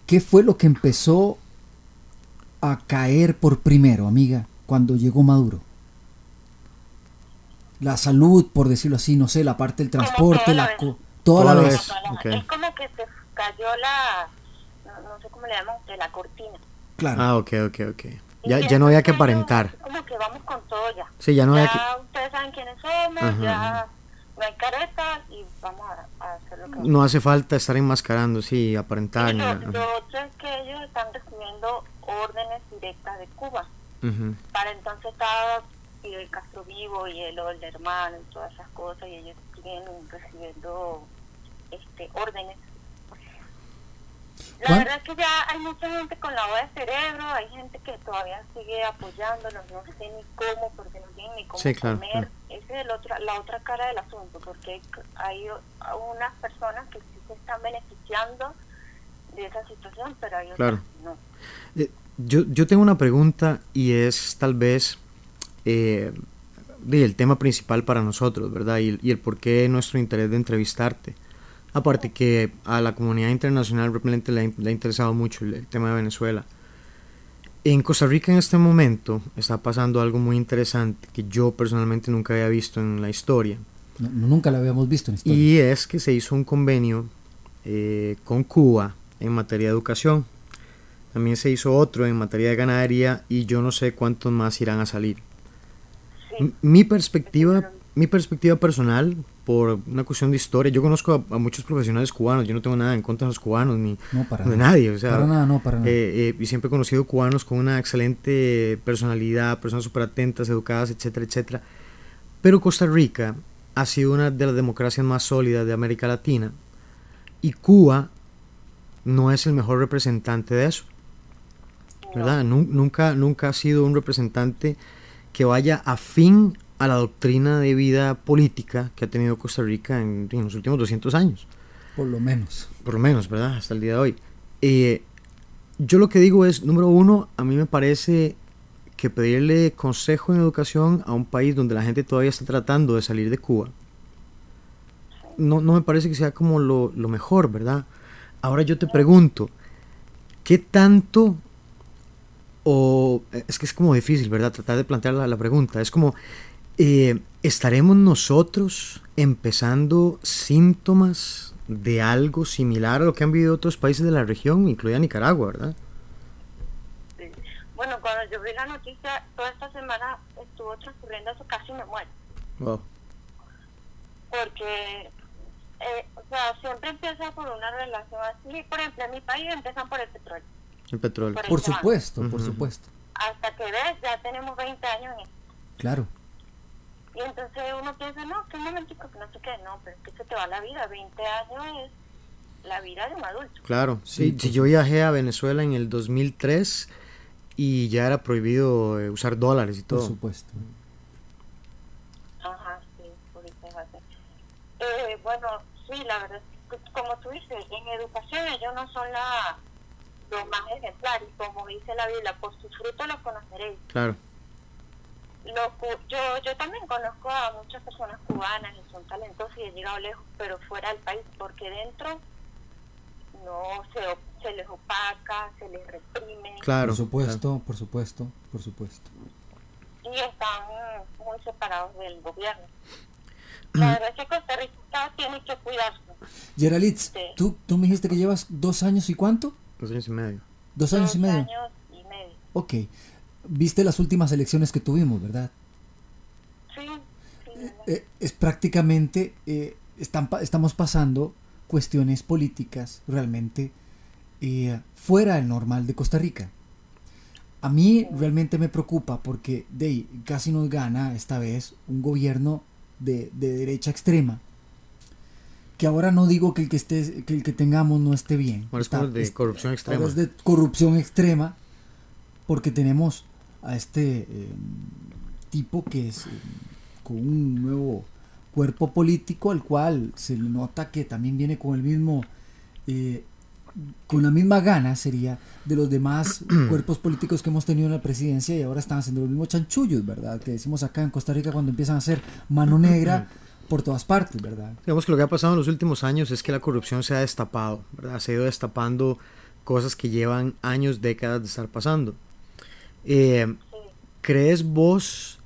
¿Qué fue lo que empezó a caer por primero, amiga, cuando llegó Maduro? La salud, por decirlo así, no sé, la parte del transporte, la toda, la vez. Es como que se cayó la, no, sé cómo le llaman la cortina. Claro. Ah, ok, ok, ok. Ya, ya no había que aparentar. Como que vamos con todo ya. Sí, ya no había que... ustedes saben quiénes somos, ya no hay careta y vamos a, hacer lo que No hace falta estar enmascarando, sí, aparentar. lo, otro es que ellos están recibiendo órdenes directas de Cuba. Para entonces estaba el Castro Vivo y el hermano y todas esas cosas y ellos siguen recibiendo este órdenes la verdad es que ya hay mucha gente con la de cerebro, hay gente que todavía sigue apoyándolos, no sé ni cómo, porque no tienen ni cómo comer. Esa es el otro, la otra cara del asunto, porque hay unas personas que sí se están beneficiando de esa situación, pero hay otras que no. Eh, yo, yo tengo una pregunta y es tal vez eh, el tema principal para nosotros, ¿verdad? Y, y el por qué nuestro interés de entrevistarte. Aparte que a la comunidad internacional realmente le ha, interesado mucho el, tema de Venezuela. En Costa Rica en este momento está pasando algo muy interesante que yo personalmente nunca había visto en la historia. nunca lo habíamos visto en la historia. Y es que se hizo un convenio eh, con Cuba en materia de educación. También se hizo otro en materia de ganadería y yo no sé cuántos más irán a salir. Mi perspectiva, mi perspectiva personal por una cuestión de historia. Yo conozco a, muchos profesionales cubanos, yo no tengo nada en contra de los cubanos ni de nadie. O sea, para nada, no, para nada. Eh, eh, y siempre he conocido cubanos con una excelente personalidad, personas súper atentas, educadas, etcétera, etcétera. Pero Costa Rica ha sido una de las democracias más sólidas de América Latina y Cuba no es el mejor representante de eso. ¿Verdad? Nunca, nunca ha sido un representante que vaya afín a la doctrina de vida política que ha tenido Costa Rica en, los últimos 200 años. Por lo menos. Por lo menos, ¿verdad? Hasta el día de hoy. Eh, yo lo que digo es, número uno, a mí me parece que pedirle consejo en educación a un país donde la gente todavía está tratando de salir de Cuba, no, no me parece que sea como lo, lo mejor, ¿verdad? Ahora yo te pregunto, ¿qué tanto o es que es como difícil, ¿verdad? Tratar de plantear la, la pregunta. Es como, eh, ¿Estaremos nosotros empezando síntomas de algo similar a lo que han vivido otros países de la región, incluida Nicaragua, verdad? Bueno, cuando yo vi la noticia, toda esta semana estuvo transcurriendo eso, casi me muero. Porque, eh, o sea, siempre empieza por una relación así. Por ejemplo, en mi país empiezan por el petróleo. El petróleo. Por, supuesto, por supuesto. Hasta que ves, ya tenemos 20 años en Claro. Y entonces uno piensa, no, que un momentico, que no sé qué, no, pero es que se te va la vida, 20 años es la vida de un adulto. Claro, sí, si yo viajé a Venezuela en el 2003 y ya era prohibido eh, usar dólares y todo. Por supuesto. Ajá, sí, por eh, bueno, sí, la verdad, como tú dices, en educación ellos no son la, los más ejemplares, como dice la Biblia, por sus frutos los conoceréis. Claro yo, yo también conozco a muchas personas cubanas y son talentosas y han llegado lejos, pero fuera del país, porque dentro no se, se les opaca, se les reprime. Claro, por supuesto, por supuesto, por supuesto. Y están muy separados del gobierno. <clears throat> La verdad es que Costa Rica tiene que cuidarse. Geralitz, ¿tú, tú me dijiste que llevas dos años y cuánto? Dos años y medio. Dos años y medio. Dos años y medio. Ok viste las últimas elecciones que tuvimos, ¿verdad? Sí. Eh, eh, es prácticamente, eh, están, estamos pasando cuestiones políticas realmente fuera del normal de Costa Rica. A mí realmente me preocupa porque de casi nos gana esta vez un gobierno de, derecha extrema. Que ahora no digo que el que esté, que el que tengamos no esté bien. es de corrupción extrema. Es de corrupción extrema porque tenemos a este eh, tipo que es eh, con un nuevo cuerpo político al cual se le nota que también viene con el mismo eh, con la misma gana sería de los demás <clears throat> cuerpos políticos que hemos tenido en la presidencia y ahora están haciendo los mismos chanchullos, ¿verdad? Que decimos acá en Costa Rica cuando empiezan a hacer mano negra por todas partes, ¿verdad? Digamos que lo que ha pasado en los últimos años es que la corrupción se ha destapado, ¿verdad? Se ha ido destapando cosas que llevan años, décadas de estar pasando. Eh, ¿Crees vos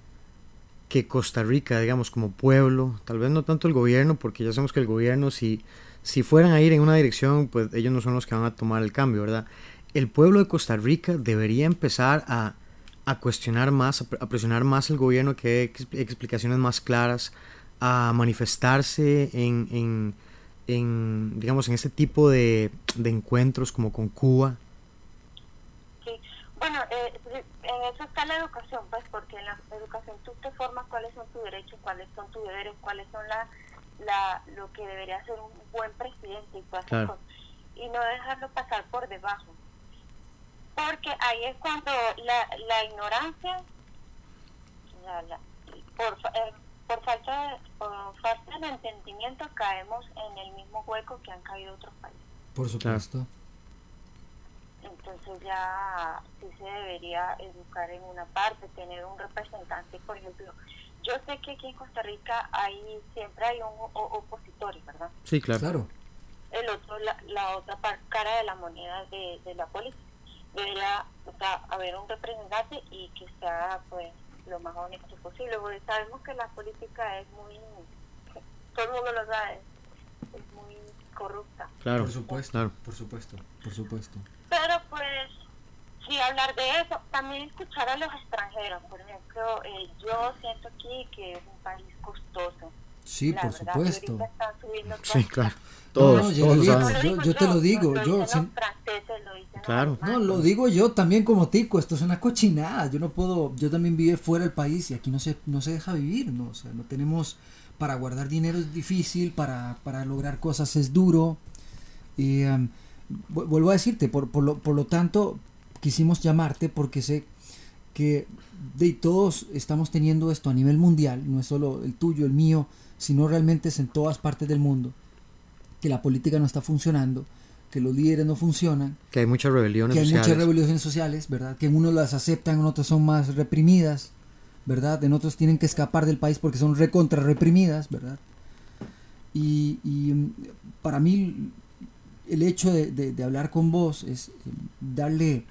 que Costa Rica, digamos, como pueblo, tal vez no tanto el gobierno, porque ya sabemos que el gobierno, si, si fueran a ir en una dirección, pues ellos no son los que van a tomar el cambio, ¿verdad? El pueblo de Costa Rica debería empezar a, a cuestionar más, a presionar más al gobierno, que dé explicaciones más claras, a manifestarse en, en, en digamos, en este tipo de, de encuentros como con Cuba. Bueno, eh, en eso está la educación, pues, porque en la educación tú te formas cuáles son tus derechos, cuáles son tus deberes, cuáles son la, la, lo que debería ser un buen presidente y cosas. Y no dejarlo pasar por debajo. Porque ahí es cuando la, la ignorancia, la, la, por, eh, por falta de, por falta de entendimiento caemos en el mismo hueco que han caído otros países. Por supuesto. Entonces ya sí se debería educar en una parte, tener un representante, por ejemplo. Yo sé que aquí en Costa Rica hay siempre hay un opositor, ¿verdad? Sí, claro. claro. El otro, la, la otra cara de la moneda de, de la política. Debería o sea, haber un representante y que sea pues lo más honesto posible, porque sabemos que la política es muy, todo el mundo lo sabe, es muy corrupta. Claro, por supuesto, claro. por supuesto, por supuesto. Pero pues, sí hablar de eso, también escuchar a los extranjeros, por ejemplo, eh, yo siento aquí que es un país costoso. Sí, La por verdad, supuesto. Sí, claro. No, Todos, no, todos saben. yo- digo yo te lo digo, no yo sin- lo Claro. No, lo digo yo también como tico, esto es una cochinada, yo no puedo, yo también vivo fuera del país y aquí no se, no se deja vivir, ¿no? O sea, no tenemos, para guardar dinero es difícil, para, para lograr cosas es duro. Y em, vu- vuelvo a decirte, por, por, lo, por lo tanto, quisimos llamarte porque sé que de todos estamos teniendo esto a nivel mundial, no es solo el tuyo, el mío, sino realmente es en todas partes del mundo, que la política no está funcionando, que los líderes no funcionan, Que hay muchas rebeliones que hay sociales. muchas revoluciones sociales, ¿verdad? Que unos las aceptan, en otros son más reprimidas, ¿verdad? En otros tienen que escapar del país porque son recontra reprimidas, ¿verdad? Y, y, mm, para mí el hecho de, de- de hablar con vos es eh, darle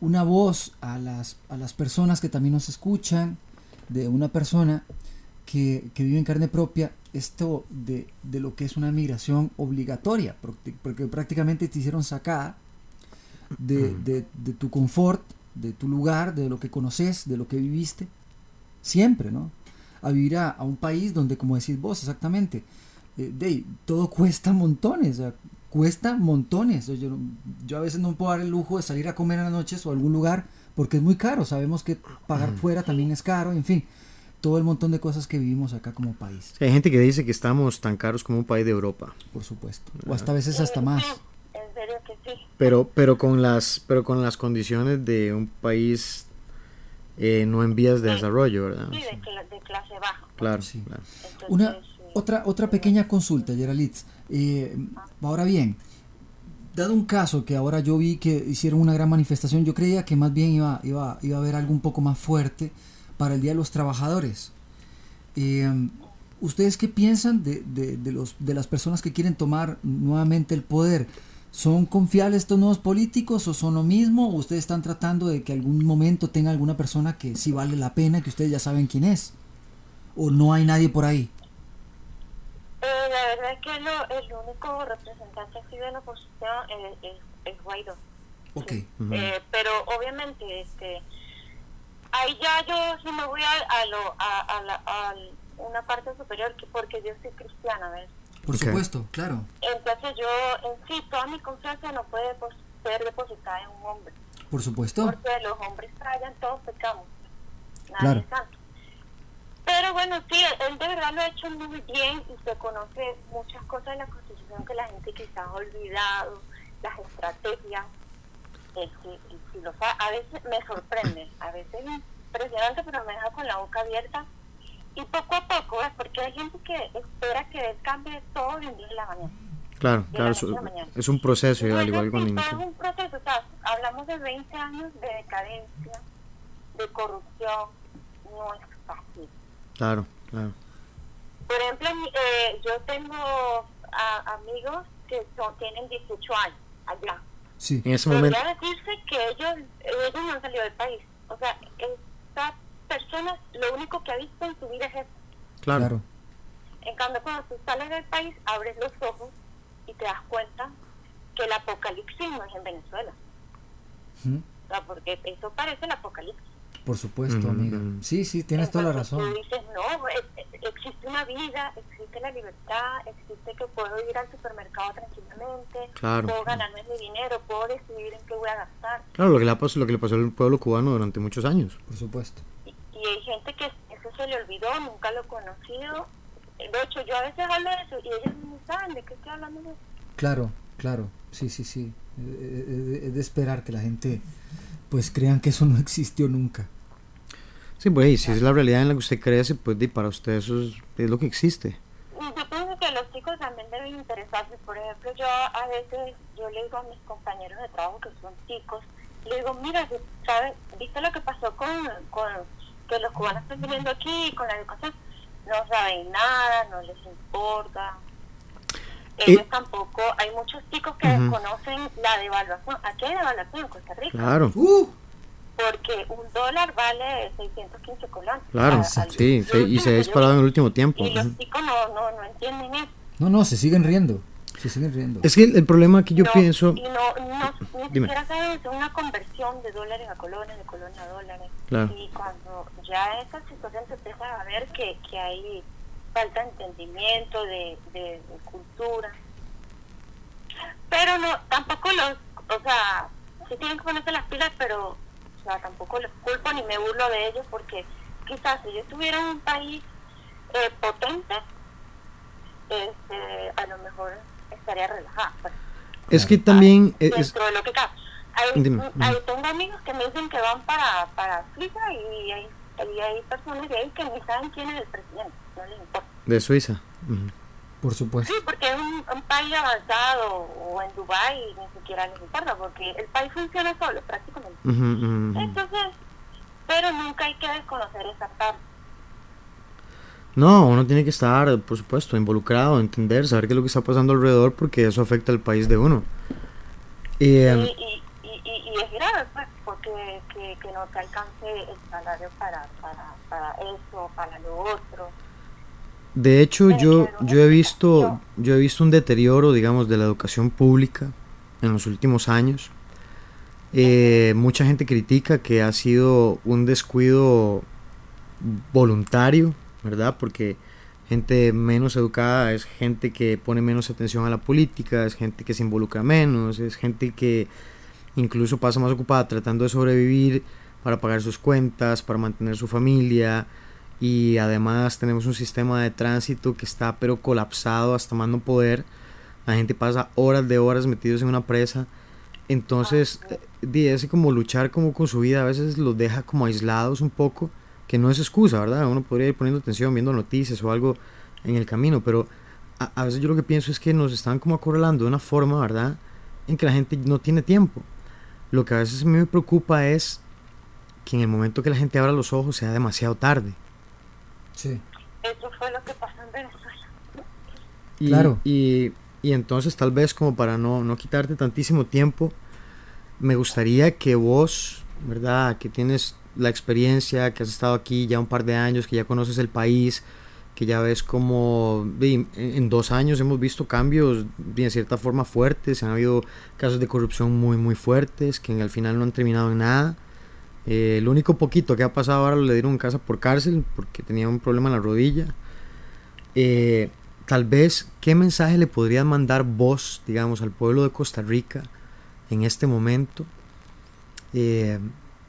una voz a las, a las personas que también nos escuchan, de una persona que, que vive en carne propia esto de, de lo que es una migración obligatoria, porque, porque prácticamente te hicieron sacada de, de- de tu confort, de tu lugar, de lo que conoces, de lo que viviste, siempre, ¿no? A vivir a, a un país donde, como decís vos, exactamente, eh, de, todo <laughs> cuesta montones, o sea, cuesta montones. Yo, yo a veces no puedo dar el lujo de salir a comer en las noches o a algún lugar porque es muy caro. Sabemos que pagar fuera también es caro, en fin, todo el montón de cosas que vivimos acá como país, Hay gente que dice que estamos tan caros como un país de Europa. por supuesto. O hasta a veces hasta más. sí, En serio que sí. Pero, pero con las, pero con las condiciones de un país eh, no en vías de desarrollo, ¿verdad? Sí, de, cla- de clase baja. Claro, Sí. claro. Entonces, Una, sí. otra, otra pequeña consulta, Geralitz. Eh, ahora bien, dado un caso que ahora yo vi que hicieron una gran manifestación, yo creía que más bien iba, iba, iba a haber algo un poco más fuerte para el Día de los Trabajadores. Eh, ¿Ustedes qué piensan de, de, de los, de las personas que quieren tomar nuevamente el poder? ¿Son confiables estos nuevos políticos o son lo mismo? ¿O ustedes están tratando de que algún momento tenga alguna persona que sí vale la pena, que ustedes ya saben quién es? ¿O no hay nadie por ahí? Eh, la verdad es que lo, el único representante así de la oposición es, es, es Guaidó. Ok. Ujú. Eh, pero obviamente, este, ahí ya yo sí me voy a, a, lo, a, a, la, a una parte superior, que porque yo soy cristiana, ¿ves? Por supuesto, claro. Entonces yo, en sí, toda mi confianza no puede pues, ser depositada en un hombre. Por supuesto. Porque los hombres fallan, todos pecamos. Nadie Claro. es santo. Pero bueno, sí, él de verdad lo ha hecho muy bien y se conoce muchas cosas de la Constitución que la gente quizás ha olvidado, las estrategias. Él sí, él sí lo sabe. A veces me sorprende, a veces es impresionante, pero me deja con la boca abierta. Y poco a poco, ¿ves? porque hay gente que espera que él cambie todo de un día a la mañana. Claro, de claro, la es, a un proceso, igual todo inició. es un proceso, o sea, hablamos de 20 años de decadencia, de corrupción, no es fácil. Claro, claro. Por ejemplo, eh, yo tengo amigos que son, tienen 18 años allá. Sí. En ese momento. decirse que ellos, ellos no han salido del país. O sea, esta persona lo único que ha visto en su vida es eso. Claro. En cambio, cuando tú sales del país, abres los ojos y te das cuenta que el apocalipsis no es en Venezuela. O sea, porque eso parece el apocalipsis. Por supuesto, amiga. Sí, sí, tienes toda la razón. Tú dices, no, existe una vida, existe la libertad, existe que puedo ir al supermercado tranquilamente, puedo ganarme mi dinero, puedo decidir en qué voy a gastar. Claro, lo que, le pasó, lo que le pasó al pueblo cubano durante muchos años. Por supuesto. Y, hay gente que eso se le olvidó, nunca lo he conocido. De hecho, yo a veces hablo de eso y ellos no saben de qué estoy hablando de eso. Claro, claro, sí, sí, sí. Es de esperar que la gente pues crean que eso no <laughs> existió nunca. Sí, pues si es la realidad en la que usted crece, pues para usted eso es, lo que existe. Yo pienso que los chicos también deben interesarse. Por ejemplo, yo a veces, yo le digo a mis compañeros de trabajo que son chicos, le digo, mira, ¿sabes? ¿Viste lo que pasó con, con que los cubanos están viviendo aquí con la educación? No saben nada, no les importa. Ellos tampoco, hay muchos chicos que desconocen la devaluación. Aquí hay devaluación en Costa Rica. Claro. Uh porque un dólar vale 615 colones. Claro, sí, y se ha disparado en el último tiempo. Y los chicos no, no, no entienden eso. No, no, se siguen riendo. Se siguen riendo. Es que el, problema que yo pienso. Y no, no ni siquiera saben una conversión de dólares a colones, de colones a dólares. Y cuando ya esa situación se empieza a ver que, que hay falta de entendimiento, de, de cultura. Pero no, tampoco los. O sea, sí tienen que ponerse las pilas, pero sea, tampoco les culpo ni me burlo de ellos porque quizás si yo estuviera en un país eh, potente, este, a lo mejor estaría relajada. Pues. Es que también... dentro de lo que cabe. Hay, tengo amigos que me dicen que van para, para Suiza y hay, hay personas de ahí que ni saben quién es el presidente, no les importa. De Suiza. Por supuesto. Sí, porque es un, país avanzado o en Dubái ni siquiera les importa porque el país funciona solo prácticamente. Entonces, pero nunca hay que desconocer esa parte. No, uno tiene que estar, por supuesto, involucrado, entender, saber qué es lo que está pasando alrededor porque eso afecta al país de uno. Y, em, y, y, es grave, pues, porque que, que, no te alcance el salario para, para, para eso, para lo otro. De hecho, yo, yo he visto, yo he visto un deterioro, digamos, de la educación pública en los últimos años. Eh, mucha gente critica que ha sido un descuido voluntario, ¿verdad? Porque gente menos educada es gente que pone menos atención a la política, es gente que se involucra menos, es gente que incluso pasa más ocupada tratando de sobrevivir para pagar sus cuentas, para mantener su familia, y además tenemos un sistema de tránsito que está pero colapsado hasta más no poder. La gente pasa horas de horas metidos en una presa. Entonces, eh, ese como luchar como con su vida a veces los deja como aislados un poco, que no es excusa, ¿verdad? Uno podría ir poniendo atención, viendo noticias o algo en el camino, pero a, a veces yo lo que pienso es que nos están como acorralando de una forma, ¿verdad? En que la gente no tiene tiempo. Lo que a veces a mí me preocupa es que en el momento que la gente abra los ojos sea demasiado tarde. Sí. Eso fue lo que pasó en Venezuela. Y, claro. Y, y entonces tal vez como para no, no quitarte tantísimo tiempo, me gustaría que vos, ¿verdad? Que tienes la experiencia, que has estado aquí ya un par de años, que ya conoces el país, que ya ves como en dos años hemos visto cambios de cierta forma fuertes, han habido casos de corrupción muy muy fuertes que al final no han terminado en nada. Eh, el único poquito que ha pasado ahora le dieron casa por cárcel porque tenía un problema en la rodilla. Eh, tal vez, ¿qué mensaje le podrías mandar vos, digamos, al pueblo de Costa Rica en este momento? Eh,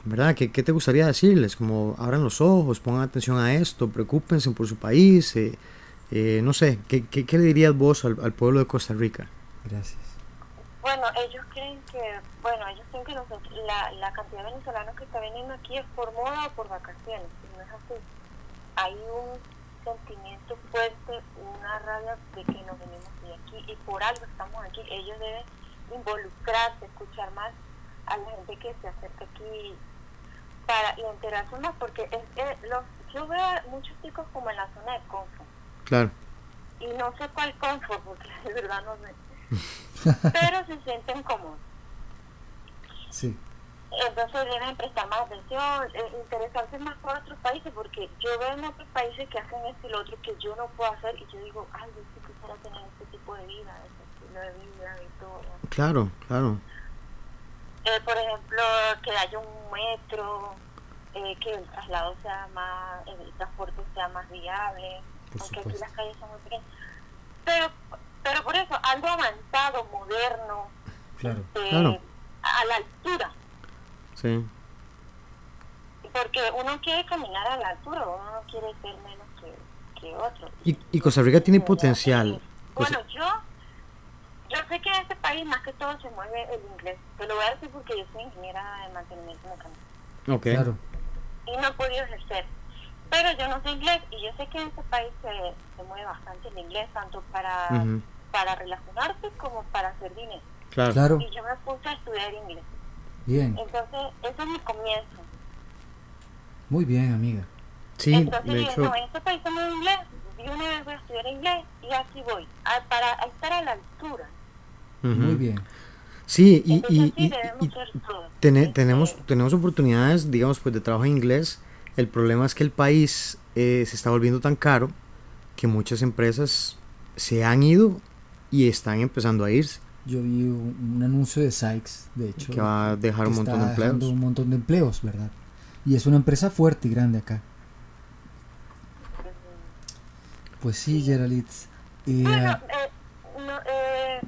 ¿Verdad? ¿Qué, ¿Qué, te gustaría decirles? Como abran los ojos, pongan atención a esto, preocúpense por su país. no sé, ¿qué, ¿qué, qué, le dirías vos al, al pueblo de Costa Rica? Gracias. Bueno, ellos creen que, bueno, ellos creen que la, la cantidad de venezolanos que está viniendo aquí es por moda o por vacaciones, y no es así. Hay un sentimiento fuerte, una rabia de que nos venimos de aquí y por algo estamos aquí. Ellos deben involucrarse, escuchar más a la gente que se acerca aquí para y enterarse más, porque es, los, yo veo a muchos chicos como en la zona de confort, Claro. Y no sé cuál confort, porque <laughs> de verdad no sé. <laughs> Pero se sienten cómodos. Sí. Entonces deben prestar más atención, eh, interesarse más por otros países, porque yo veo en otros países que hacen esto y lo otro que yo no puedo hacer y yo digo, ay, yo sí quisiera tener este tipo de vida, este estilo de vida y todo. Claro, claro. Eh, por ejemplo, que haya un metro, eh, que el traslado sea más, el transporte sea más viable, Por aunque aquí supuesto. las calles son muy pequeñas. Pero, pero por eso, algo avanzado, moderno, Claro. eh, Claro. a la altura. Sí. Porque uno quiere caminar a la altura, uno no quiere ser menos que, que otro. Y, y Costa Rica tiene Eh, potencial. Bueno, yo, yo sé que en este país más que todo se mueve el inglés. Te lo voy a decir porque yo soy ingeniera de mantenimiento mecánico Ok. Claro. y no he podido ejercer. Pero yo no sé inglés y yo sé que en este país se, se mueve bastante el inglés, tanto para, Ujú, para relacionarse como para hacer dinero. Claro. Claro. Y yo me puse a estudiar inglés. Bien. Entonces, ese es mi comienzo. Muy bien, amiga. Sí, Entonces de dije, hecho. no, en este país se mueve inglés, de una vez voy a estudiar inglés y así voy, a- para estar a la altura. Muy bien. Sí, y, Entonces y, sí y- y tenemos, tenemos oportunidades, digamos, pues de trabajo en inglés. El problema es que el país eh, se está volviendo tan caro que muchas empresas se han ido y están empezando a irse, Yo vi un, un anuncio de Sykes, de hecho. que va a dejar que un montón de está empleos. un montón de empleos, ¿verdad? Y es una empresa fuerte y grande acá. Pues sí, Geralitz. Eh, Bueno, eh, no, eh,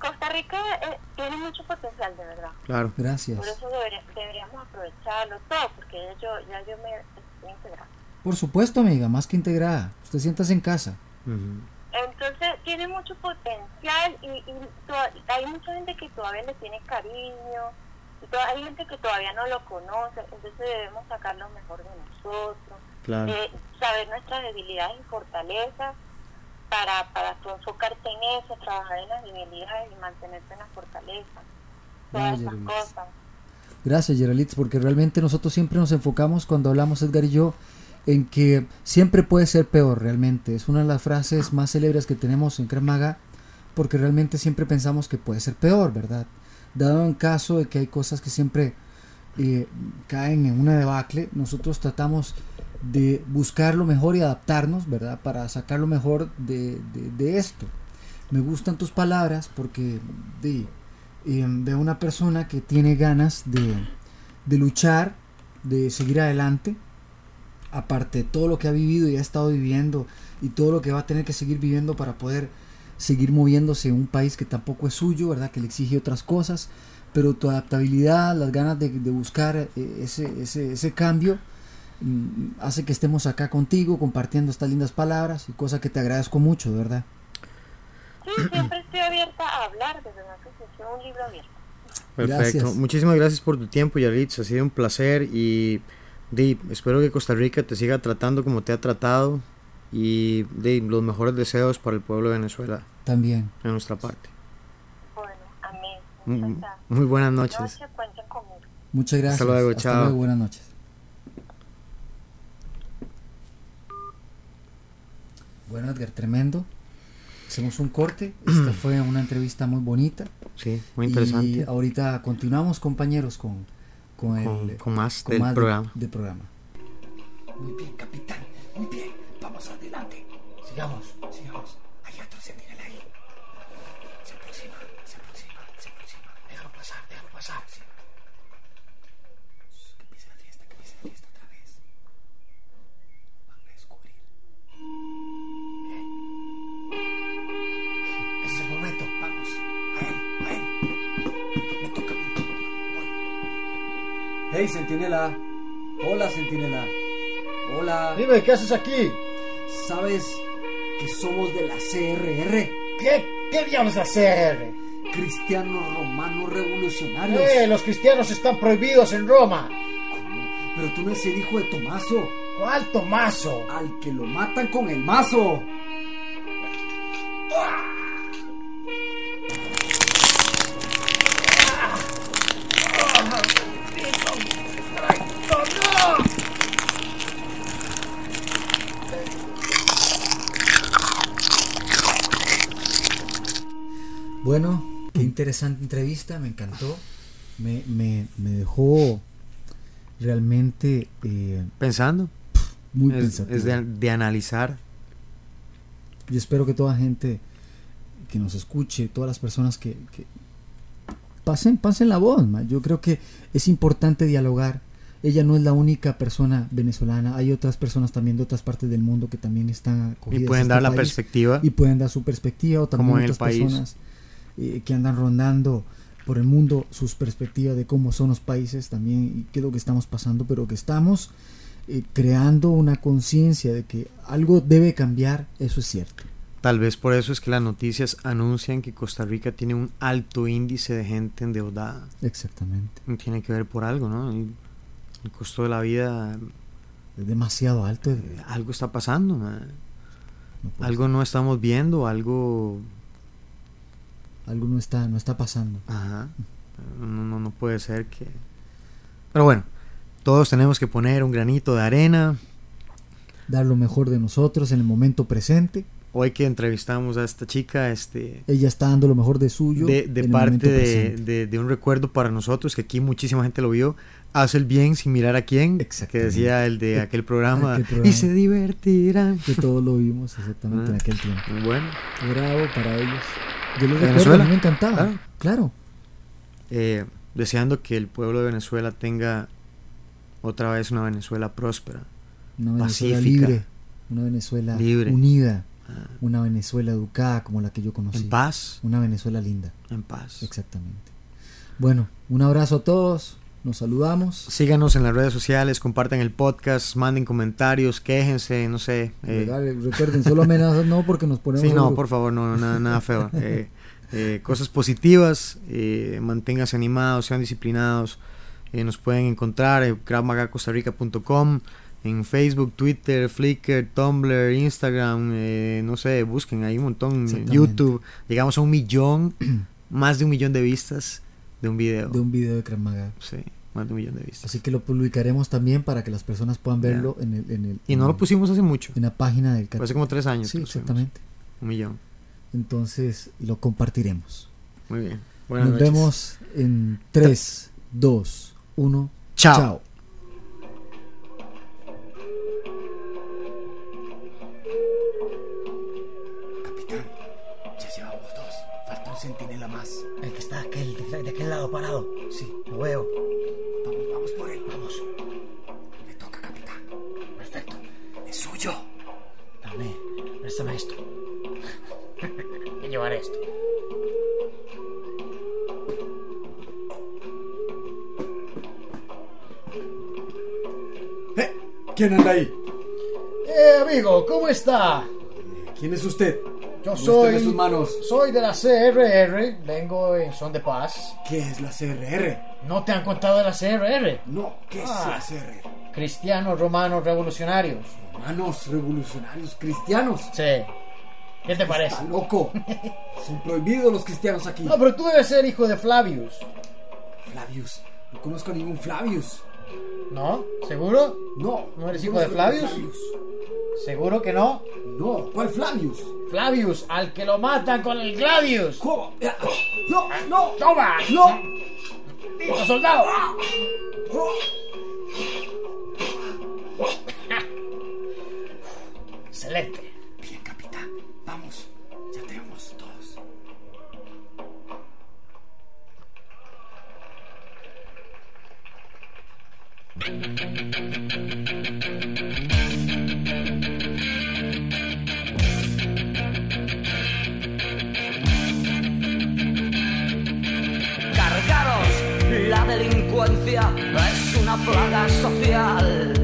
Costa Rica eh, tiene mucho potencial, de verdad. Claro. gracias. Por eso debería- deberíamos aprovecharlo todo, porque yo, ya yo me estoy integrando. Por supuesto, amiga, más que integrada. Usted siéntase en casa. Entonces tiene mucho potencial y, y toda- hay mucha gente que todavía le tiene cariño, y toda- hay gente que todavía no lo conoce, entonces debemos sacar lo mejor de nosotros, Claro. eh, saber nuestras debilidades y fortalezas para, para tú enfocarte en eso, trabajar en las debilidades y mantenerte en las fortalezas, todas esas cosas. Gracias, Geralitz, porque realmente nosotros siempre nos enfocamos cuando hablamos Edgar y yo en que siempre puede ser peor, realmente. Es una de las frases más célebres que tenemos en Cremaga, porque realmente siempre pensamos que puede ser peor, ¿verdad? Dado en caso de que hay cosas que siempre eh, caen en una debacle, nosotros tratamos de buscar lo mejor y adaptarnos, ¿verdad? Para sacar lo mejor de, de- esto. Me gustan tus palabras porque de, eh, veo una persona que tiene ganas de, de luchar, de seguir adelante, aparte de todo lo que ha vivido y ha estado viviendo y todo lo que va a tener que seguir viviendo para poder seguir moviéndose en un país que tampoco es suyo, ¿verdad? Que le exige otras cosas, pero tu adaptabilidad, las ganas de, buscar eh, ese, ese, cambio, hace que estemos acá contigo compartiendo estas lindas palabras y cosa que te agradezco mucho, de verdad. Sí, siempre estoy abierta a hablar, de que sí, soy un libro abierto. Perfecto. Gracias. Muchísimas gracias por tu tiempo, Yaritz. Ha sido un placer y di, espero que Costa Rica te siga tratando como te ha tratado y di, los mejores deseos para el pueblo de Venezuela También. de nuestra parte. Bueno, amén. Mm, Muchas gracias. Muy buenas noches. Noche. Muchas gracias. luego, Hasta chao. luego, buenas noches. Bueno, Edgar, tremendo. Hacemos un corte. <clears throat> Esta fue una entrevista muy bonita. Sí, muy Y interesante. ahorita continuamos, compañeros, con, con, Con, el con más con del más de- del programa. Muy bien, capitán. Muy bien. Vamos adelante. Sigamos, sigamos. Hey, Centinela. Hola, Centinela. Hola. Dime, ¿qué haces aquí? ¿Sabes que somos de la CRR? ¿Qué, qué diablos hacer? Cristianos Romanos Revolucionarios. Eh, los cristianos están prohibidos en Roma. ¿Cómo? Pero tú no eres el hijo de Tomaso, ¿Cuál Tomaso? al que lo matan con el mazo. Interesante entrevista, me encantó. Me, me, me dejó realmente eh, Pensando. muy Es, pensativo. es de, de analizar. Y espero que toda gente que nos escuche, todas las personas que, que pasen, pasen la voz. ma. Yo creo que es importante dialogar. Ella no es la única persona venezolana. Hay otras personas también de otras partes del mundo que también están Y acogidas a pueden este dar la perspectiva. y pueden dar su perspectiva o también Como en el otras país. personas eh, que andan rondando por el mundo sus perspectivas de cómo son los países también y qué es lo que estamos pasando, pero que estamos eh, creando una conciencia de que algo debe cambiar, eso es cierto. Tal vez por eso es que las noticias anuncian que Costa Rica tiene un alto índice de gente endeudada. Exactamente. Tiene que ver por algo, ¿no? El costo de la vida, Es demasiado alto. eh, algo está pasando. no Algo no estamos viendo, algo... Algo no está, no está pasando. Ajá. No, no, no puede ser que... Pero bueno, todos tenemos que poner un granito de arena. Dar lo mejor de nosotros en el momento presente. Hoy que entrevistamos a esta chica, este... Ella está dando lo mejor de suyo. de, de en el momento parte de, de- de un recuerdo para nosotros, que aquí muchísima gente lo vio, hace el bien sin mirar a quién, que decía el de <laughs> aquel programa, Aquel programa. y se divertirán. Que todos lo vimos exactamente en Ah. aquel tiempo. Bueno, Bravo para ellos. Yo ¿De recuerdo, a Venezuela? mí me encantaba. Claro. Claro. eh, deseando que el pueblo de Venezuela tenga otra vez una Venezuela próspera. Una Venezuela Pacífica. libre. Una Venezuela Libre. unida. Ah, Una Venezuela educada como la que yo conocí. en paz, Una Venezuela linda. en paz. Exactamente. Bueno, un abrazo a todos. Nos saludamos. Síganos en las redes sociales, compartan el podcast, manden comentarios, quéjense, no sé. eh, Regale- Recuerden, solo amenazas no porque nos ponemos. Sí, no, algo- por favor, no, nada, nada feo. <laughs> Eh, eh, cosas positivas, eh, manténganse animados, sean disciplinados. Eh, nos pueden encontrar en kravmagacostarrica.com, en Facebook, Twitter, Flickr, Tumblr, Instagram, eh, no sé, busquen ahí un montón. YouTube. Llegamos a un millón, <clears throat> más de un millón de vistas de un video. De un video de Krav Maga. Sí, más de un millón de vistas. Así que lo publicaremos también para que las personas puedan verlo en, el, en, el, Y no lo pusimos hace mucho, en la página del cat- hace como tres años. Sí, exactamente. Un millón. Entonces lo compartiremos. Muy bien. Buenas Nos noches. vemos en 3, 2, 1. Chao. Chao. ¿Quién anda ahí? Eh, amigo, ¿cómo está? ¿Quién es usted? Yo Muéstrame sus manos. soy de la CRR, vengo en son de paz. ¿Qué es la CRR? ¿No te han contado de la CRR? No, ¿qué es Ah. la CRR? Cristianos romanos revolucionarios. Manos revolucionarios cristianos. Sí. ¿Qué te parece? Está loco. <laughs> Son prohibidos los cristianos aquí. No, pero tú debes ser hijo de Flavius. Flavius. No conozco a ningún Flavius. ¿No? ¿Seguro? No. ¿No eres hijo de Flavius? ¿Seguro que no? No. ¿Cuál Flavius? Flavius, al que lo matan con el Gladius. ¿Cómo? Eh, No, no. ¡Toma! No. ¡Tito, soldado! <laughs> Excelente. Cargaros, la delincuencia es una plaga social.